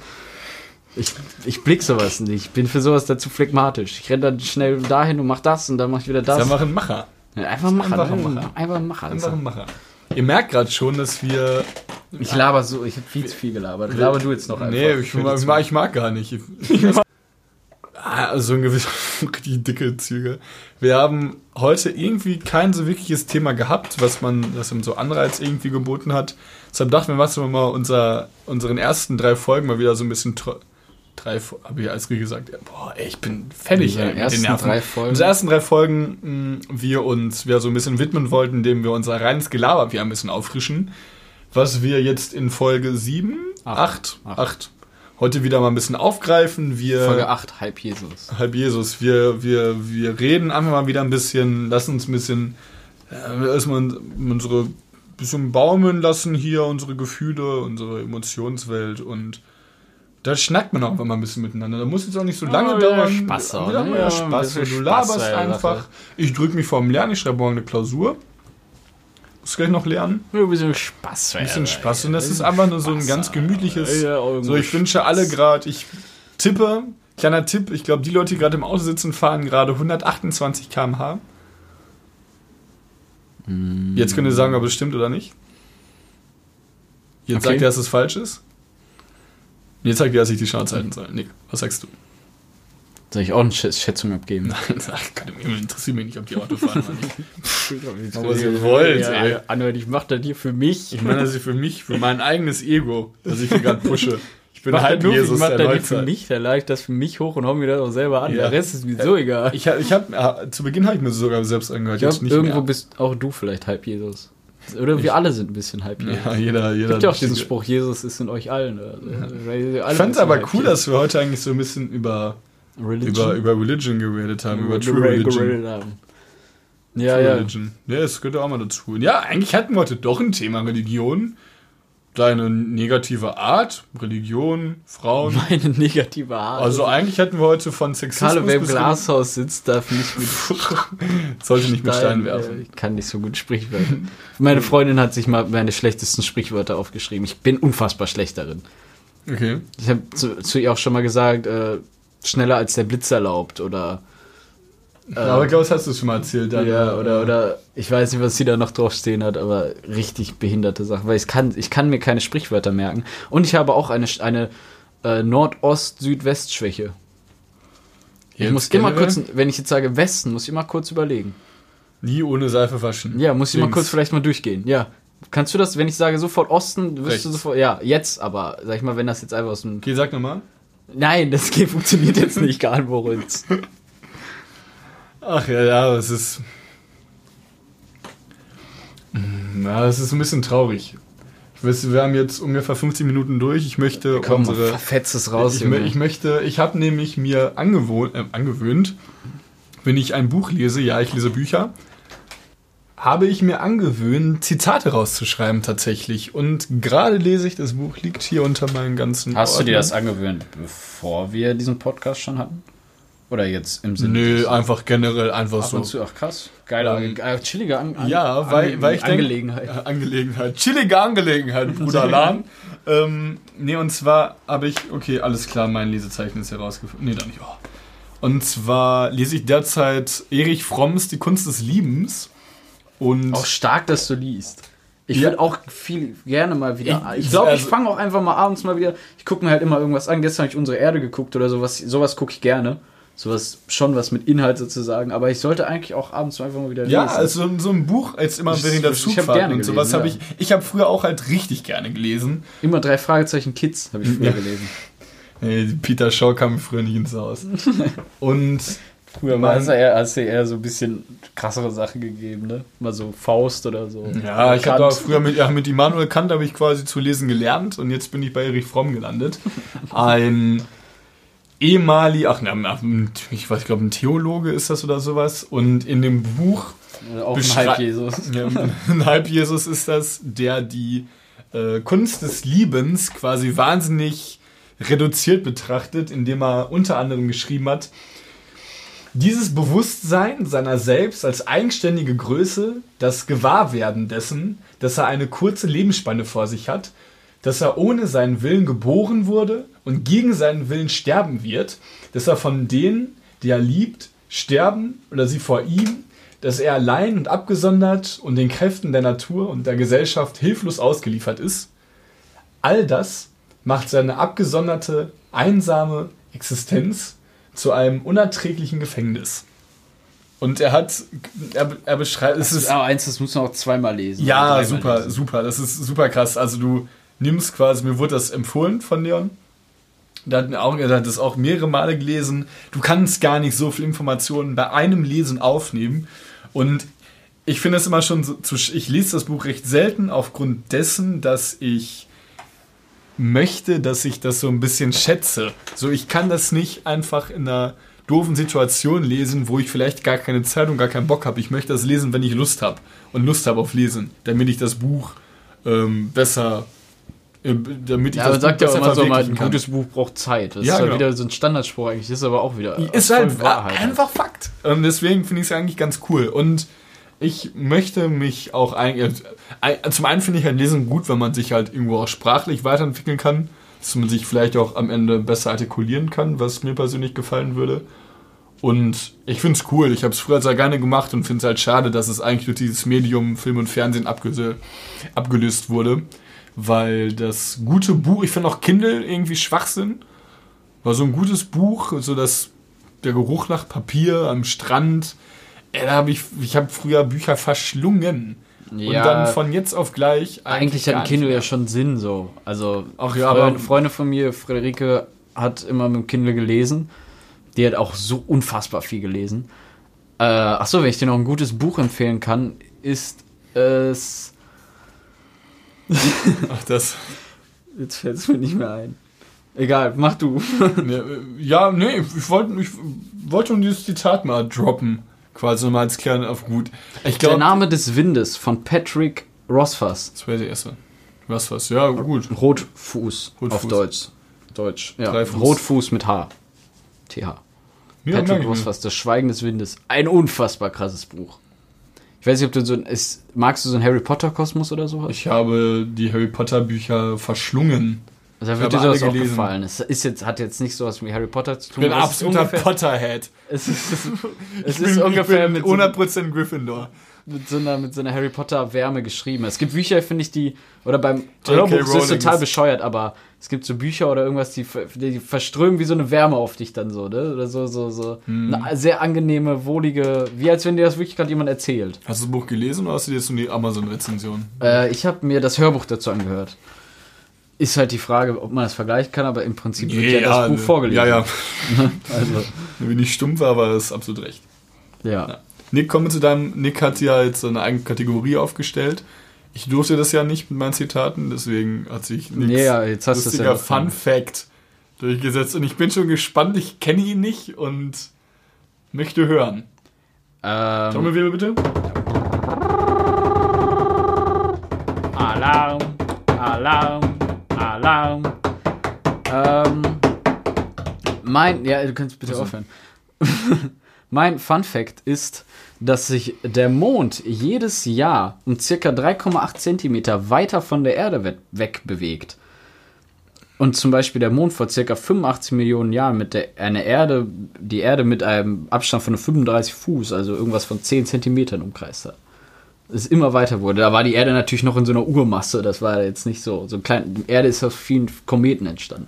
Ich, ich blick sowas nicht. Ich bin für sowas dazu phlegmatisch. Ich renne dann schnell dahin und mach das und dann mach ich wieder
Das
das.
ist einfach ein Macher.
Ja, einfach machen.
einfach ein? Macher.
Einfach ein Macher.
Einfach ein Macher. Ihr merkt gerade schon, dass wir.
Ich laber so, ich habe viel zu viel gelabert. Laber du jetzt noch einfach.
Nee, ich,
die
mag, ich mag gar nicht. Ah, Also ein gewisser, richtig dicke Züge. Wir haben heute irgendwie kein so wirkliches Thema gehabt, was man, das so Anreiz irgendwie geboten hat. Deshalb dachten wir, machen wir mal unser, unseren ersten drei Folgen mal wieder so ein bisschen drei, habe ich als gesagt, boah, ey, ich bin fertig,
Unsere
ey, mit
ersten
den Nerven.
drei Folgen.
Unsere ersten drei Folgen, mh, wir uns wieder so ein bisschen widmen wollten, indem wir unser reines Gelaber wieder ein bisschen auffrischen. Was wir jetzt in Folge 7,
Acht.
8, 8, heute wieder mal ein bisschen aufgreifen. Wir,
Folge 8, Hype Jesus.
Halb Jesus, wir, wir, wir reden einfach mal wieder ein bisschen, lassen uns ein bisschen äh, erstmal unsere bisschen baumeln lassen hier, unsere Gefühle, unsere Emotionswelt und da schnackt man auch mal ein bisschen miteinander. Da muss jetzt auch nicht so lange
ja,
dauern.
Spaß
Wieder
ne?
mal
Ja,
Spaß. Du
Spaß
laberst
der
einfach. Ich drücke mich vorm Lernen, ich schreibe morgen eine Klausur. Muss gleich noch lernen.
Ein bisschen Spaß.
Ein bisschen Spaß. Und das ist einfach nur so ein ganz gemütliches.
Ja,
So, ich wünsche alle gerade, ich tippe, kleiner Tipp, ich glaube, die Leute, die gerade im Auto sitzen, fahren gerade 128 km/h. Jetzt könnt ihr sagen, ob es stimmt oder nicht. Jetzt
Okay.
sagt ihr, dass es falsch ist. Jetzt sagt ihr, dass ich die Schnauze halten soll. Nick, was sagst du?
Soll ich auch eine Schä- Schätzung abgeben?
Nein, Gott, interessiert mich nicht, ob die Auto fahren oder nicht.
Aber
ihr wollt, ey.
ja, Anhört, ich mach das hier für mich.
Ich meine, das ist für mich, für mein eigenes Ego, das ich hier gerade pushe. Ich bin
das nur,
Jesus
ich mach
der
das hier für mich, dann lade ich das für mich hoch und hau mir das auch selber an.
Ja.
Der Rest ist mir so egal.
Ich, ich hab, zu Beginn habe ich mir sogar selbst angehört.
Ich
nicht
irgendwo
mehr.
bist auch du vielleicht halb Jesus. Oder wir alle sind ein bisschen halb Jesus.
Ja, jeder, jeder.
Gibt ja auch diesen Spruch, Jesus ist in euch allen. oder so. Weil alle
Ich fand es aber cool,
Jesus.
dass wir heute eigentlich so ein bisschen über,
Religion.
über, über Religion geredet haben, über True
Geredet
Religion.
haben. Ja,
True
ja.
Religion. Ja, das gehört auch mal dazu. Ja, eigentlich hatten wir heute doch ein Thema Religion. Deine negative Art, Religion, Frauen.
Meine negative Art.
Also eigentlich hatten wir heute von Sexismus
Karle, wer im Glashaus sitzt, darf nicht mit
sollte nicht mit Stein werfen.
äh, Ich kann nicht so gut Sprichwörter. Meine Freundin hat sich mal meine schlechtesten Sprichwörter aufgeschrieben. Ich bin unfassbar schlecht darin.
Okay.
Ich habe zu, zu ihr auch schon mal gesagt, äh, schneller als der Blitz erlaubt oder
aber Klaus, hast du schon mal erzählt. Deine,
ja, oder,
äh,
oder ich weiß nicht, was sie da noch drauf stehen hat, aber richtig behinderte Sachen, weil ich kann, ich kann mir keine Sprichwörter merken. Und ich habe auch eine, eine äh, Nordost-Südwest-Schwäche. Ich muss immer kurz, wenn ich jetzt sage Westen, muss ich immer kurz überlegen.
Nie ohne Seife waschen.
Ja, muss ich mal
Links.
kurz vielleicht mal durchgehen. Ja. Kannst du das, wenn ich sage sofort Osten, wirst
Rechts.
du sofort, ja, jetzt, aber sag ich mal, wenn das jetzt einfach aus dem.
Okay, sag nochmal.
Nein, das geht, funktioniert jetzt nicht, gar nicht, Moritz.
Ach ja, ja, es ist. Na, es ist ein bisschen traurig. Ich weiß, wir haben jetzt ungefähr 15 Minuten durch. Ich möchte
Komm,
unsere.
verfetzt es raus,
ich,
Junge.
ich möchte, ich habe nämlich mir angewohnt, äh, angewöhnt, wenn ich ein Buch lese, ja, ich lese Bücher, habe ich mir angewöhnt, Zitate rauszuschreiben tatsächlich. Und gerade lese ich, das Buch liegt hier unter meinen ganzen
Hast du dir das angewöhnt, bevor wir diesen Podcast schon hatten? Oder jetzt im Sinne?
Nö, einfach generell einfach
Ab
so.
und zu, ach krass. Geiler,
Ähm,
äh, chilliger an,
Ja, weil, weil ich denke.
Angelegenheit.
Ja, Angelegenheit. Chillige Angelegenheit, Bruder Lan. ähm, nee, und zwar habe ich, okay, alles klar, mein Lesezeichen ist herausgefunden. Nee, da nicht. Oh. Und zwar lese ich derzeit Erich Fromms Die Kunst des Liebens. Und
Auch stark, dass du liest. Ich
Ja.
würde auch viel gerne mal wieder.
Ich-
Ich glaube, ich
also-
fange auch einfach mal abends mal wieder. Ich gucke mir halt immer irgendwas an. Gestern habe ich unsere Erde geguckt oder sowas. Sowas gucke ich gerne. Sowas schon was mit Inhalt sozusagen. Aber ich sollte eigentlich auch abends einfach mal wieder
ja,
lesen.
also so ein Buch, jetzt immer
Ich-
wenn ich der
ich gerne
und sowas
gelesen,
habe
ja.
ich. Ich habe früher auch halt richtig gerne gelesen.
immer drei Fragezeichen Kids habe ich früher gelesen.
Nee, Peter Shaw kam früher nicht ins Haus. Und
Früher
war es
eher, hast du eher so ein bisschen krassere Sachen gegeben, ne? Mal so Faust oder so.
Ja, ich habe da früher mit, ja, mit Immanuel Kant habe ich quasi zu lesen gelernt und jetzt bin ich bei Erich Fromm gelandet. Ein ehemaliger, ach, na, ich weiß, ich glaube, ein Theologe ist das oder sowas. Und in dem Buch,
Auch ein Halb-Jesus.
ja, ein Halb-Jesus ist das, der die äh, Kunst des Liebens quasi wahnsinnig reduziert betrachtet, indem er unter anderem geschrieben hat, dieses Bewusstsein seiner selbst als eigenständige Größe, das Gewahrwerden dessen, dass er eine kurze Lebensspanne vor sich hat, dass er ohne seinen Willen geboren wurde und gegen seinen Willen sterben wird, dass er von denen, die er liebt, sterben oder sie vor ihm, dass er allein und abgesondert und den Kräften der Natur und der Gesellschaft hilflos ausgeliefert ist. All das macht seine abgesonderte, einsame Existenz zu einem unerträglichen Gefängnis. Und er hat, er, er beschreibt, es ist,
Aber eins, das muss man auch zweimal lesen.
ja, super,
lesen.
super. Das ist super krass. Also du nimmst quasi, mir wurde das empfohlen von Leon. Der hat, auch, er hat das auch mehrere Male gelesen. Du kannst gar nicht so viel Informationen bei einem Lesen aufnehmen. Und ich finde es immer schon so, zu, ich lese das Buch recht selten aufgrund dessen, dass ich möchte, dass ich das so ein bisschen schätze. So, ich kann das nicht einfach in einer doofen Situation lesen, wo ich vielleicht gar keine Zeit und gar keinen Bock habe. Ich möchte das lesen, wenn ich Lust habe und Lust habe auf Lesen, damit ich das Buch ähm, besser, äh, damit ich
Ja,
das
sagt ja immer so, mal, ein
kann.
gutes Buch braucht Zeit. Das
Ja,
ist halt
genau.
wieder so ein Standardspruch eigentlich. Das ist aber auch wieder.
Ist halt
Wahrheit.
einfach Fakt. Und deswegen finde ich es eigentlich ganz cool. Und ich möchte mich auch eigentlich. äh, Zum einen finde ich halt Lesen gut, wenn man sich halt irgendwo auch sprachlich weiterentwickeln kann. Dass man sich vielleicht auch am Ende besser artikulieren kann, was mir persönlich gefallen würde. Und ich finde es cool. Ich habe es früher sehr gerne gemacht und finde es halt schade, dass es eigentlich durch dieses Medium Film und Fernsehen abgelöst, abgelöst wurde. Weil das gute Buch, ich finde auch Kindle irgendwie Schwachsinn. War so ein gutes Buch, so dass der Geruch nach Papier am Strand. Ey, da habe ich, ich habe früher Bücher verschlungen.
Ja.
Und dann von jetzt auf gleich.
Eigentlich hat
gar
ein Kindle ja schon Sinn so. Also
Ach ja,
Freunde,
aber-
Freunde von mir, Friederike, hat immer mit dem Kindle gelesen. Die hat auch so unfassbar viel gelesen. Äh, achso, wenn ich dir noch ein gutes Buch empfehlen kann, ist es.
Ach, das.
Jetzt fällt es mir nicht mehr ein. Egal, mach du.
Ne, ja, nee, ich wollte ich wollte schon dieses Zitat mal droppen. Quasi mal als kleinen auf gut. Ich
Der
glaube,
Name des Windes von Patrick Rothfuss.
das wäre der erste. Was? Ja, gut.
Rotfuß, auf
Rotfuß.
Deutsch. Deutsch. Ja.
Dreifuß.
Rotfuß mit H. TH.
Ja,
Patrick. Rothfuss, Das Schweigen des Windes. Ein unfassbar krasses Buch. Ich weiß nicht, ob du so ein. Ist, magst du so einen Harry Potter-Kosmos oder sowas?
Ich habe die Harry Potter Bücher verschlungen.
Also, da
ich
wird dir sowas auch
gelesen.
gefallen. Es ist jetzt, hat jetzt nicht sowas mit Harry Potter zu
Ich
tun.
bin
es ist
absoluter
ungefähr-
Potterhead.
Es ist, es
Ich
ist
bin,
ungefähr
ich bin
mit, so,
100% Gryffindor.
mit, so einer, mit so einer Harry Potter Wärme geschrieben. Es gibt Bücher, finde ich, die. Oder beim. Hörbuch das ist total bescheuert, aber es gibt so Bücher oder irgendwas, die, die verströmen wie so eine Wärme auf dich dann so, ne? Oder so, so, so.
Hm.
Eine sehr angenehme, wohlige, wie als wenn dir das wirklich gerade jemand erzählt.
Hast du das Buch gelesen oder hast du dir jetzt nur die Amazon-Rezension?
Äh, ich habe mir das Hörbuch dazu angehört. Ist halt die Frage, ob man das vergleichen kann, aber im Prinzip wird ja, das Buch vorgelesen.
Ja, ja.
Also,
Wenn ich stumpf war, war das absolut recht.
ja.
Nick, kommen wir zu deinem. Nick hat ja jetzt so eine eigene Kategorie aufgestellt. Ich durfte das ja nicht mit meinen Zitaten, deswem hat sich Nicks
Nee, ja, jetzt hast
lustiger
ja
Fun Fact durchgesetzt. Und ich bin schon gespannt, ich kenne ihn nicht und möchte hören.
Ähm,
Trommelwirbel bitte.
Alarm, Alarm, Alarm. Ähm, mein, ja, du kannst bitte aufhören. mein Fun Fact ist, dass sich der Mond jedes Jahr um circa 3,8 Zentimeter weiter von der Erde we weg bewegt. Und zum Beispiel der Mond vor circa 85 Millionen Jahren mit der eine Erde, die Erde mit einem Abstand von 35 Fuß, also irgendwas von 10 Zentimetern umkreist hat. Es immer weiter wurde. Da war die Erde natürlich noch in so einer Urmasse. Das war jetzt nicht so. So klein. Die Erde ist aus vielen Kometen entstanden.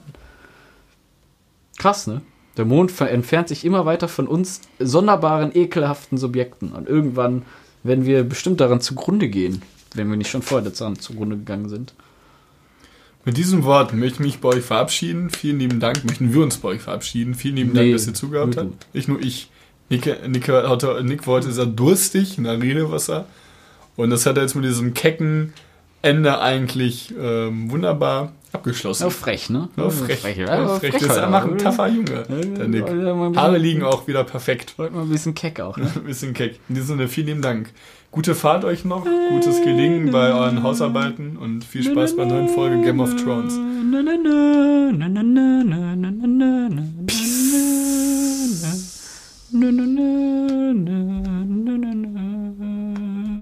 Krass, ne? Der Mond entfernt sich immer weiter von uns sonderbaren, ekelhaften Subjekten. Und irgendwann werden wir bestimmt daran zugrunde gehen, wenn wir nicht schon vorher daran zugrunde gegangen sind.
Mit diesen Worten möchte ich mich bei euch verabschieden. Vielen lieben Dank. Möchten wir uns bei euch verabschieden. Vielen lieben
Nee,
Dank, dass ihr zugehört
nur
habt. Nicht nur ich. Nick, Nick, Nick wollte sehr durstig nach Redewasser. Und das hat er jetzt mit diesem kecken Ende eigentlich ähm, wunderbar abgeschlossen.
Ja, frech, ne?
Ja, frech.
Frech,
Ja, frech. Das ist
halt
einfach ein taffer Junge, der Nick. Haare liegen auch wieder perfekt.
Heute mal ein bisschen keck auch, ne?
Ein bisschen keck. In diesem Sinne, vielen lieben Dank. Gute Fahrt euch noch, gutes Gelingen bei euren Hausarbeiten und viel Spaß bei der neuen Folge Game of Thrones.
Peace.